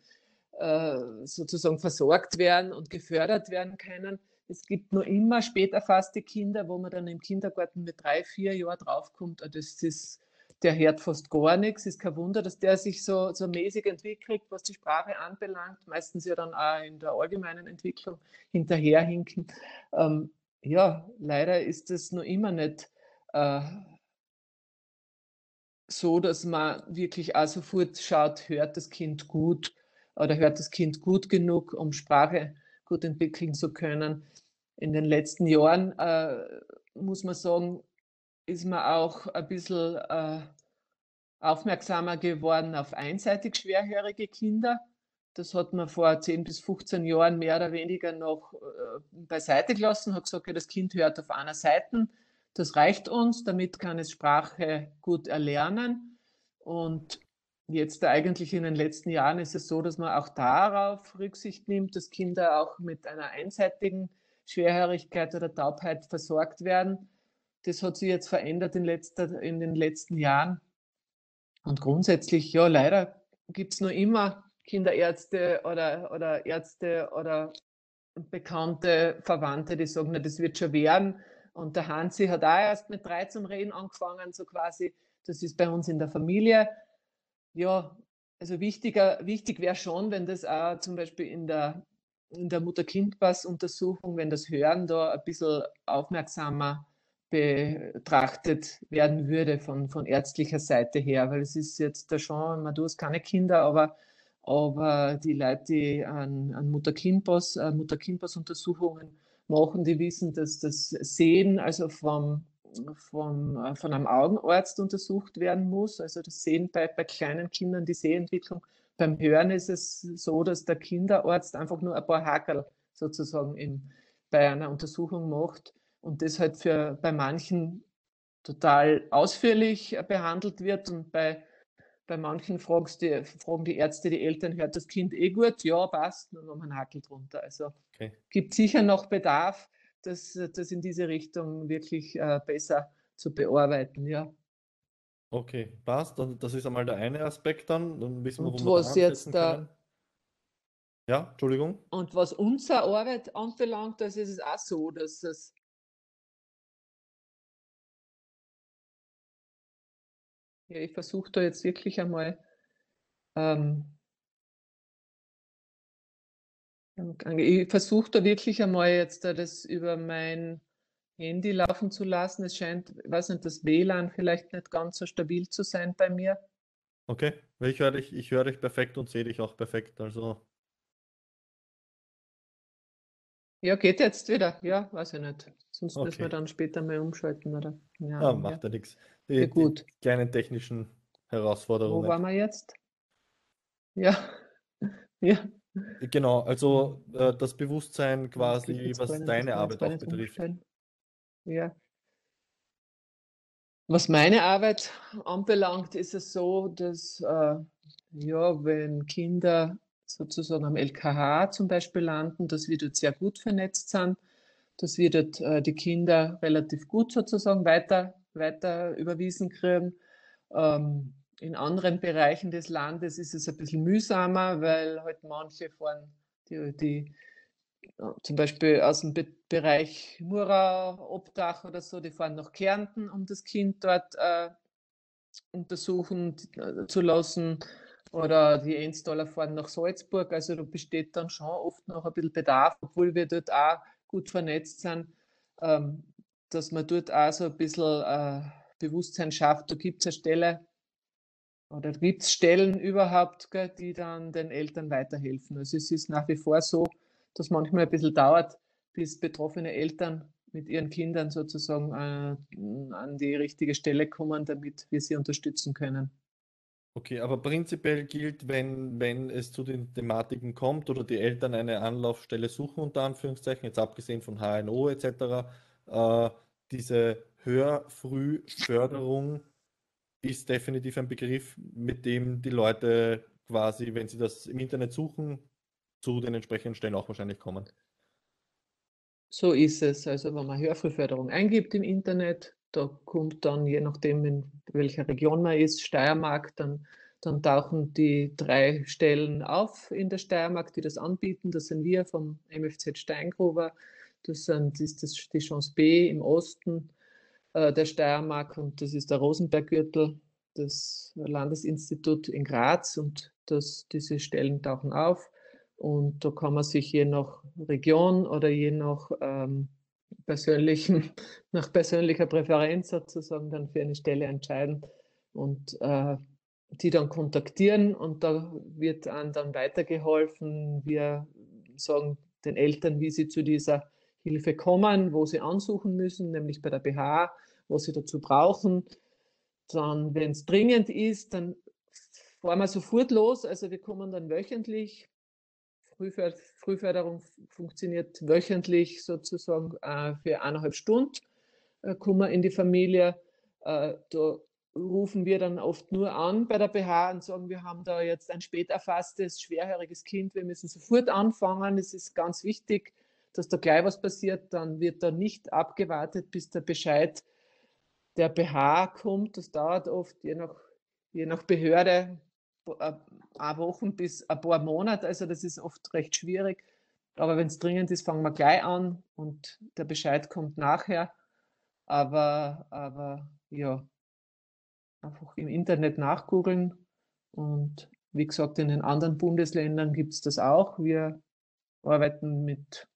äh, sozusagen versorgt werden und gefördert werden können. Es gibt nur immer spät erfasste Kinder, wo man dann im Kindergarten mit drei, vier Jahren draufkommt, ah, das ist, der hört fast gar nichts. Ist kein Wunder, dass der sich so, so mäßig entwickelt, was die Sprache anbelangt. Meistens ja dann auch in der allgemeinen Entwicklung hinterherhinken. Ähm, ja, leider ist es noch immer nicht äh, so, dass man wirklich auch sofort schaut, hört das Kind gut oder hört das Kind gut genug, um Sprache gut entwickeln zu können. In den letzten Jahren äh, muss man sagen, ist man auch ein bisschen äh, aufmerksamer geworden auf einseitig schwerhörige Kinder. Das hat man vor 10 bis 15 Jahren mehr oder weniger noch äh, beiseite gelassen, hat gesagt, das Kind hört auf einer Seite, das reicht uns, damit kann es Sprache gut erlernen. Und jetzt eigentlich in den letzten Jahren ist es so, dass man auch darauf Rücksicht nimmt, dass Kinder auch mit einer einseitigen Schwerhörigkeit oder Taubheit versorgt werden. Das hat sich jetzt verändert in, letzter, in den letzten Jahren. Und grundsätzlich, ja, leider gibt es nur immer Kinderärzte oder, oder Ärzte oder bekannte Verwandte, die sagen, na, das wird schon werden. Und der Hansi hat auch erst mit drei zum Reden angefangen, so quasi. Das ist bei uns in der Familie. Ja, also wichtiger, wichtig wäre schon, wenn das auch zum Beispiel in der, in der Mutter-Kind-Pass-Untersuchung, wenn das Hören da ein bisschen aufmerksamer betrachtet werden würde von, von ärztlicher Seite her, weil es ist jetzt da schon, man, du hast keine Kinder, aber aber die Leute, die an, an Mutter-Kind-Pass, äh, Mutter-Kind-Pass-Untersuchungen machen, die wissen, dass das Sehen also vom, vom, äh, von einem Augenarzt untersucht werden muss. Also das Sehen bei, bei kleinen Kindern, die Sehentwicklung. Beim Hören ist es so, dass der Kinderarzt einfach nur ein paar Hakel sozusagen in, bei einer Untersuchung macht und das halt für bei manchen total ausführlich behandelt wird und bei bei manchen fragst die, fragen die Ärzte die Eltern, hört das Kind eh gut? Ja, passt, nur noch ein Hakel drunter. Also okay. gibt sicher noch Bedarf, das, das in diese Richtung wirklich äh, besser zu bearbeiten, ja. Okay, passt. Das ist einmal der eine Aspekt dann. Dann wissen wir, wo wir was jetzt da, Ja, Entschuldigung. Und was unsere Arbeit anbelangt, das ist es auch so, dass es Ja, ich versuche da jetzt wirklich einmal ähm, ich versuche da wirklich einmal jetzt das über mein Handy laufen zu lassen. Es scheint, ich weiß nicht, das WLAN vielleicht nicht ganz so stabil zu sein bei mir. Okay, ich höre dich, ich dich perfekt und sehe dich auch perfekt. Also. Ja, geht jetzt wieder. Ja, weiß ich nicht. Sonst okay. müssen wir dann später mal umschalten, oder? Ja, ah, macht ja, ja nichts. Die, ja, gut. Die kleinen technischen Herausforderungen. Wo waren wir jetzt? Ja. <laughs> ja. Genau, also äh, das Bewusstsein quasi, was deine Arbeit auch betrifft. Ja. Was meine Arbeit anbelangt, ist es so, dass äh, ja, wenn Kinder sozusagen am LKH zum Beispiel landen, dass wir dort sehr gut vernetzt sind, dass wir dort äh, die Kinder relativ gut sozusagen weiter weiter überwiesen kriegen. Ähm, in anderen Bereichen des Landes ist es ein bisschen mühsamer, weil halt manche fahren, die, die zum Beispiel aus dem Be Bereich Murau, Obdach oder so, die fahren nach Kärnten, um das Kind dort äh, untersuchen äh, zu lassen. Oder die Enstaller fahren nach Salzburg. Also da besteht dann schon oft noch ein bisschen Bedarf, obwohl wir dort auch gut vernetzt sind. Ähm, dass man dort auch so ein bisschen äh, Bewusstsein schafft. Da gibt es eine Stelle oder gibt es Stellen überhaupt, gell, die dann den Eltern weiterhelfen. Also es ist nach wie vor so, dass manchmal ein bisschen dauert, bis betroffene Eltern mit ihren Kindern sozusagen äh, an die richtige Stelle kommen, damit wir sie unterstützen können. Okay, aber prinzipiell gilt, wenn, wenn es zu den Thematiken kommt oder die Eltern eine Anlaufstelle suchen, unter Anführungszeichen, jetzt abgesehen von HNO etc., äh, diese Hörfrühförderung ist definitiv ein Begriff, mit dem die Leute quasi, wenn sie das im Internet suchen, zu den entsprechenden Stellen auch wahrscheinlich kommen. So ist es. Also wenn man Hörfrühförderung eingibt im Internet, da kommt dann, je nachdem in welcher Region man ist, Steiermark, dann, dann tauchen die drei Stellen auf in der Steiermark, die das anbieten. Das sind wir vom MFZ Steingruber, das, sind, ist das die Chance B im Osten äh, der Steiermark und das ist der Rosenberggürtel, das Landesinstitut in Graz und das, diese Stellen tauchen auf. Und da kann man sich je nach Region oder je nach ähm, persönlichen, <laughs> nach persönlicher Präferenz sozusagen dann für eine Stelle entscheiden und äh, die dann kontaktieren und da wird einem dann weitergeholfen. Wir sagen den Eltern, wie sie zu dieser Hilfe kommen, wo sie ansuchen müssen, nämlich bei der BH, was sie dazu brauchen. Dann, wenn es dringend ist, dann fahren wir sofort los. Also wir kommen dann wöchentlich. Frühför Frühförderung funktioniert wöchentlich sozusagen äh, für eineinhalb Stunden. Äh, kommen in die Familie. Äh, da rufen wir dann oft nur an bei der BH und sagen, wir haben da jetzt ein spät erfasstes, schwerhöriges Kind, wir müssen sofort anfangen. Es ist ganz wichtig, dass da gleich was passiert. Dann wird da nicht abgewartet, bis der Bescheid der BH kommt. Das dauert oft, je nach, je nach Behörde, ein paar Wochen bis ein paar Monate. Also das ist oft recht schwierig. Aber wenn es dringend ist, fangen wir gleich an und der Bescheid kommt nachher. Aber, aber ja, einfach im Internet nachgoogeln. Und wie gesagt, in den anderen Bundesländern gibt es das auch. Wir arbeiten mit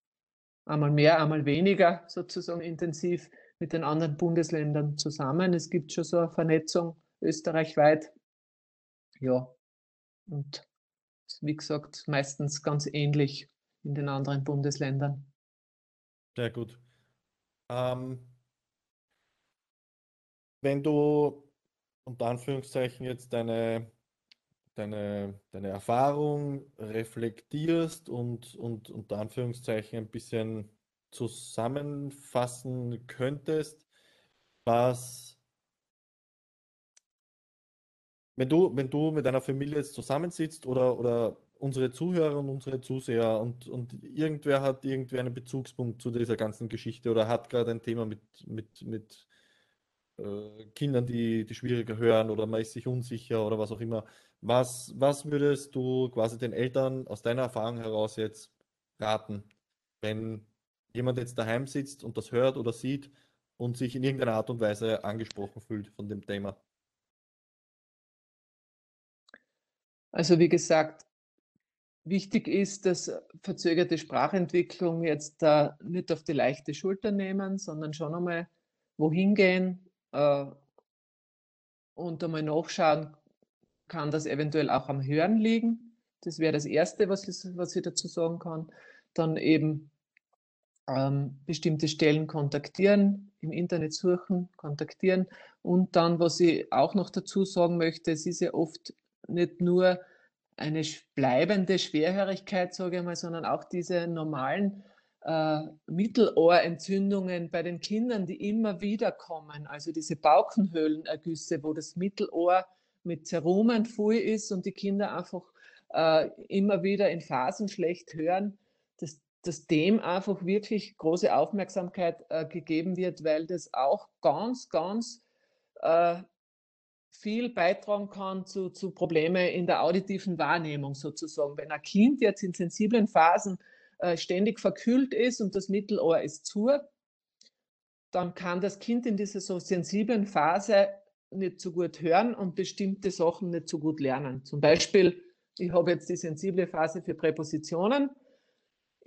einmal mehr, einmal weniger sozusagen intensiv mit den anderen Bundesländern zusammen. Es gibt schon so eine Vernetzung österreichweit. Ja, und wie gesagt, meistens ganz ähnlich in den anderen Bundesländern. Sehr gut. Ähm, wenn du unter Anführungszeichen jetzt deine, deine, deine Erfahrung reflektierst und, und unter Anführungszeichen ein bisschen zusammenfassen könntest, was, wenn du, wenn du mit deiner Familie jetzt zusammensitzt oder, oder unsere Zuhörer und unsere Zuseher und, und irgendwer hat irgendwie einen Bezugspunkt zu dieser ganzen Geschichte oder hat gerade ein Thema mit, mit, mit äh, Kindern, die, die schwieriger hören oder man ist sich unsicher oder was auch immer. Was, was würdest du quasi den Eltern aus deiner Erfahrung heraus jetzt raten, wenn jemand jetzt daheim sitzt und das hört oder sieht und sich in irgendeiner Art und Weise angesprochen fühlt von dem Thema? Also wie gesagt, wichtig ist, dass verzögerte Sprachentwicklung jetzt da nicht auf die leichte Schulter nehmen, sondern schon einmal wohin gehen, äh, und einmal nachschauen, kann das eventuell auch am Hören liegen. Das wäre das Erste, was ich, was ich dazu sagen kann. Dann eben ähm, bestimmte Stellen kontaktieren, im Internet suchen, kontaktieren. Und dann, was ich auch noch dazu sagen möchte, es ist ja oft nicht nur eine bleibende Schwerhörigkeit, sage ich mal, sondern auch diese normalen äh, Mittelohrentzündungen bei den Kindern, die immer wieder kommen, also diese Baukenhöhlenergüsse, wo das Mittelohr mit Zerumen voll ist und die Kinder einfach äh, immer wieder in Phasen schlecht hören, dass, dass dem einfach wirklich große Aufmerksamkeit äh, gegeben wird, weil das auch ganz, ganz äh, viel beitragen kann zu, zu Problemen in der auditiven Wahrnehmung sozusagen. Wenn ein Kind jetzt in sensiblen Phasen äh, ständig verkühlt ist und das Mittelohr ist zu, dann kann das Kind in dieser so sensiblen Phase nicht so gut hören und bestimmte Sachen nicht so gut lernen. Zum Beispiel, ich habe jetzt die sensible Phase für Präpositionen.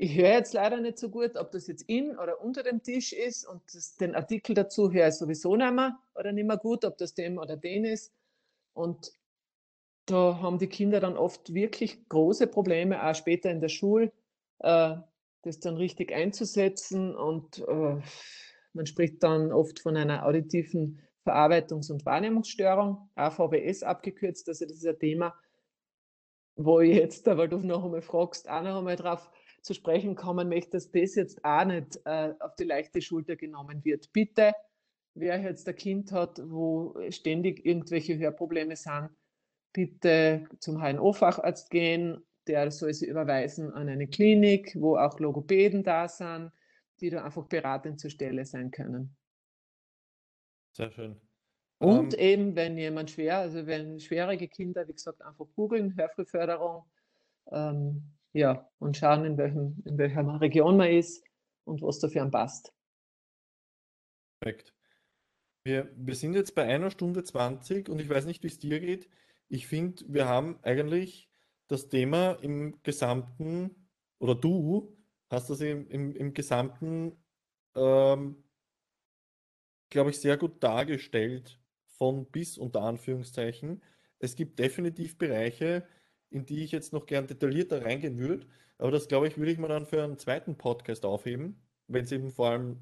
Ich höre jetzt leider nicht so gut, ob das jetzt in oder unter dem Tisch ist und das, den Artikel dazu höre ich sowieso nicht mehr oder nicht mehr gut, ob das dem oder den ist. Und da haben die Kinder dann oft wirklich große Probleme, auch später in der Schule, äh, das dann richtig einzusetzen. Und äh, man spricht dann oft von einer auditiven Verarbeitungs- und Wahrnehmungsstörung, AVBS abgekürzt. Also das ist ein Thema, wo ich jetzt, weil du noch einmal fragst, auch noch einmal drauf zu sprechen kommen möchte, dass das jetzt auch nicht äh, auf die leichte Schulter genommen wird. Bitte, wer jetzt ein Kind hat, wo ständig irgendwelche Hörprobleme sind, bitte zum HNO-Facharzt gehen, der soll sie überweisen an eine Klinik, wo auch Logopäden da sind, die da einfach beratend zur Stelle sein können. Sehr schön. Und ähm, eben, wenn jemand schwer, also wenn schwierige Kinder, wie gesagt, einfach googeln, Hörfrühförderung, ähm, ja, und schauen, in, welchem, in welcher Region man ist und was dafür passt. Perfekt. Wir, wir sind jetzt bei einer Stunde 20 und ich weiß nicht, wie es dir geht. Ich finde, wir haben eigentlich das Thema im Gesamten, oder du hast das im, im, im Gesamten, ähm, glaube ich, sehr gut dargestellt, von bis unter Anführungszeichen. Es gibt definitiv Bereiche, in die ich jetzt noch gern detaillierter reingehen würde, aber das, glaube ich, würde ich mir dann für einen zweiten Podcast aufheben, wenn es eben vor allem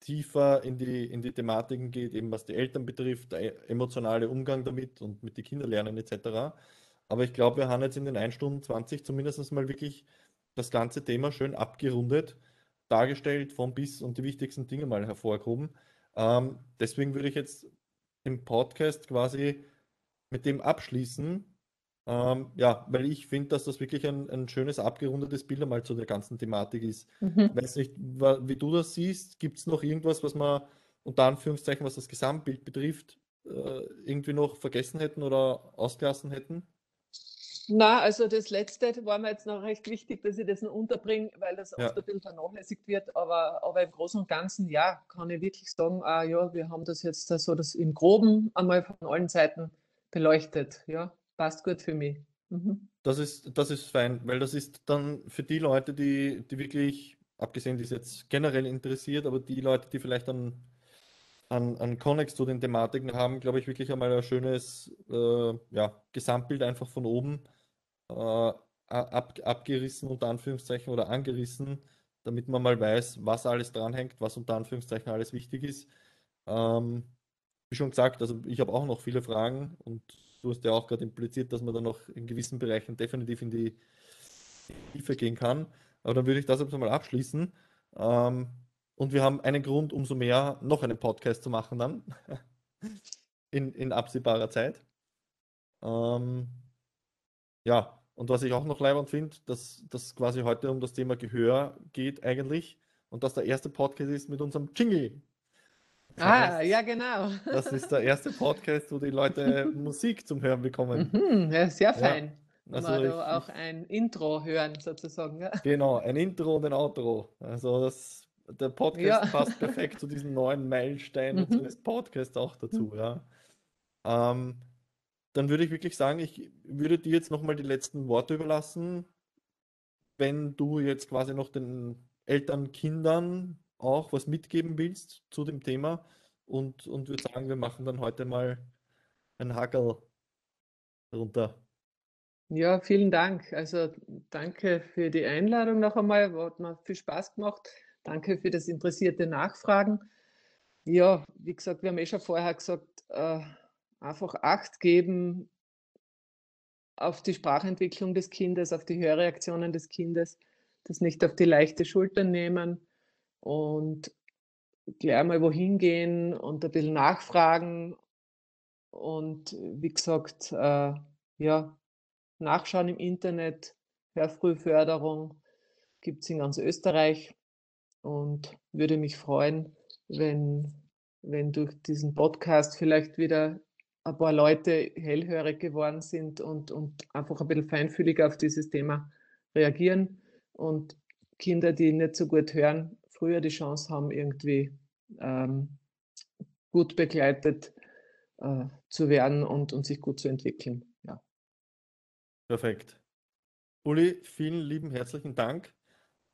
tiefer in die, in die Thematiken geht, eben was die Eltern betrifft, der emotionale Umgang damit und mit den Kindern lernen etc. Aber ich glaube, wir haben jetzt in den 1 Stunden 20 zumindest mal wirklich das ganze Thema schön abgerundet, dargestellt, von bis und die wichtigsten Dinge mal hervorgehoben. Ähm, deswegen würde ich jetzt im Podcast quasi mit dem abschließen. Ähm, ja, weil ich finde, dass das wirklich ein, ein schönes, abgerundetes Bild einmal zu der ganzen Thematik ist. Mhm. Ich weiß nicht, wie du das siehst. Gibt es noch irgendwas, was man unter Anführungszeichen, was das Gesamtbild betrifft, äh, irgendwie noch vergessen hätten oder ausgelassen hätten? Na, also das letzte war mir jetzt noch recht wichtig, dass ich das noch unterbringe, weil das Ja. oft ein bisschen vernachlässigt wird. Aber, aber im Großen und Ganzen, ja, kann ich wirklich sagen, ah, ja, wir haben das jetzt so das im Groben einmal von allen Seiten beleuchtet. Ja, passt gut für mich. Mhm. Das ist, das ist fein, weil das ist dann für die Leute, die, die wirklich, abgesehen, die es jetzt generell interessiert, aber die Leute, die vielleicht dann an, an Connex zu den Thematiken haben, glaube ich, wirklich einmal ein schönes äh, ja, Gesamtbild einfach von oben äh, ab, abgerissen, unter Anführungszeichen, oder angerissen, damit man mal weiß, was alles dranhängt, was unter Anführungszeichen alles wichtig ist. Ähm, wie schon gesagt, also ich habe auch noch viele Fragen und du hast ja auch gerade impliziert, dass man dann noch in gewissen Bereichen definitiv in die Tiefe gehen kann. Aber dann würde ich das jetzt mal abschließen. Ähm, und wir haben einen Grund, umso mehr noch einen Podcast zu machen dann. <laughs> in, in absehbarer Zeit. Ähm, ja, und was ich auch noch leibend finde, dass das quasi heute um das Thema Gehör geht eigentlich und dass der erste Podcast ist mit unserem Jingle. Ah, heißt, ja, genau. Das ist der erste Podcast, wo die Leute Musik zum Hören bekommen. Mhm, ja, sehr fein. Ja, also ich, auch ein Intro hören sozusagen. Ja. Genau, ein Intro und ein Outro. Also das der Podcast ja. passt perfekt zu diesen neuen Meilensteinen mhm. des Podcasts auch dazu, mhm. ja. Ähm, dann würde ich wirklich sagen, ich würde dir jetzt nochmal die letzten Worte überlassen, wenn du jetzt quasi noch den Eltern, Kindern auch was mitgeben willst zu dem Thema und, und würde sagen, wir machen dann heute mal ein Hackel runter. Ja, vielen Dank. Also danke für die Einladung noch einmal. Hat mir viel Spaß gemacht. Danke für das interessierte Nachfragen. Ja, wie gesagt, wir haben eh schon vorher gesagt, äh, einfach Acht geben auf die Sprachentwicklung des Kindes, auf die Hörreaktionen des Kindes, das nicht auf die leichte Schulter nehmen und gleich mal wohin gehen und ein bisschen nachfragen und wie gesagt, äh, ja, nachschauen im Internet, Hörfrühförderung gibt es in ganz Österreich und würde mich freuen, wenn, wenn durch diesen Podcast vielleicht wieder ein paar Leute hellhörig geworden sind und, und einfach ein bisschen feinfühliger auf dieses Thema reagieren und Kinder, die nicht so gut hören, früher die Chance haben, irgendwie ähm, gut begleitet äh, zu werden und, und sich gut zu entwickeln. Ja. Perfekt. Uli, vielen lieben herzlichen Dank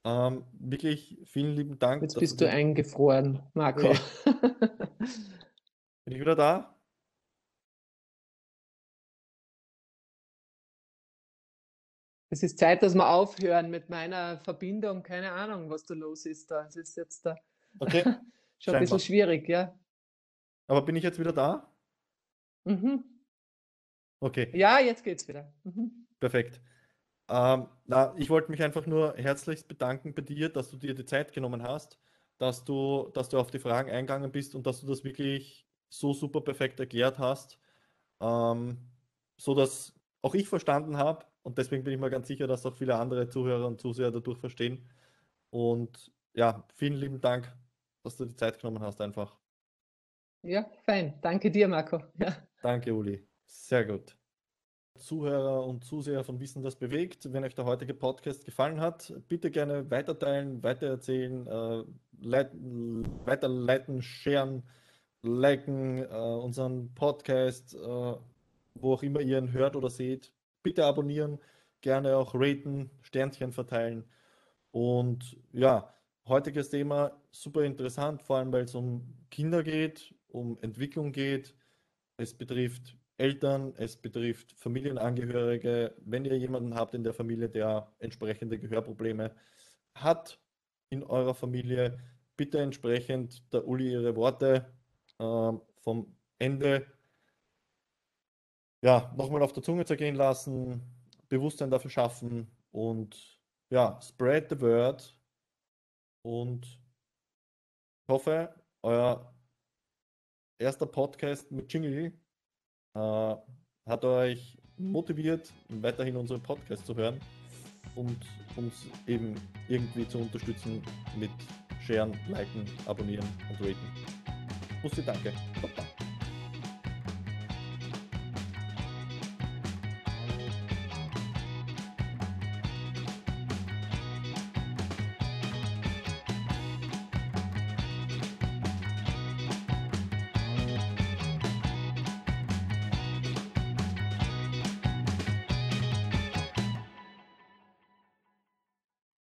ähm, wirklich vielen lieben Dank. Jetzt bist du eingefroren, Marco. Bin ich wieder da? Es ist Zeit, dass wir aufhören mit meiner Verbindung. Keine Ahnung, was da los ist da. Es ist jetzt da okay. <laughs> schon ein bisschen schwierig, ja. Aber bin ich jetzt wieder da? Mhm. Okay. Ja, jetzt geht's wieder. Mhm. Perfekt. Ähm, na, ich wollte mich einfach nur herzlichst bedanken bei dir, dass du dir die Zeit genommen hast, dass du, dass du auf die Fragen eingegangen bist und dass du das wirklich so super perfekt erklärt hast, ähm, so dass auch ich verstanden habe und deswegen bin ich mir ganz sicher, dass auch viele andere Zuhörer und Zuseher dadurch verstehen. Und ja, vielen lieben Dank, dass du die Zeit genommen hast einfach. Ja, fein. Danke dir, Marco. Ja. Danke, Uli. Sehr gut. Zuhörer und Zuseher von Wissen, das bewegt. Wenn euch der heutige Podcast gefallen hat, bitte gerne weiterteilen, weitererzählen, äh, leiten, weiterleiten, sharen, liken äh, unseren Podcast, äh, wo auch immer ihr ihn hört oder seht. Bitte abonnieren, gerne auch raten, Sternchen verteilen. Und ja, heutiges Thema super interessant, vor allem weil es um Kinder geht, um Entwicklung geht. Es betrifft Eltern, es betrifft Familienangehörige. Wenn ihr jemanden habt in der Familie, der entsprechende Gehörprobleme hat in eurer Familie, bitte entsprechend der Uli ihre Worte äh, vom Ende ja, nochmal auf der Zunge zergehen lassen, Bewusstsein dafür schaffen und ja, spread the word und ich hoffe, euer erster Podcast mit Jingle äh, hat euch motiviert, weiterhin unseren Podcast zu hören und uns eben irgendwie zu unterstützen mit Sharen, Liken, Abonnieren und Raten. Bussi, danke. Baba.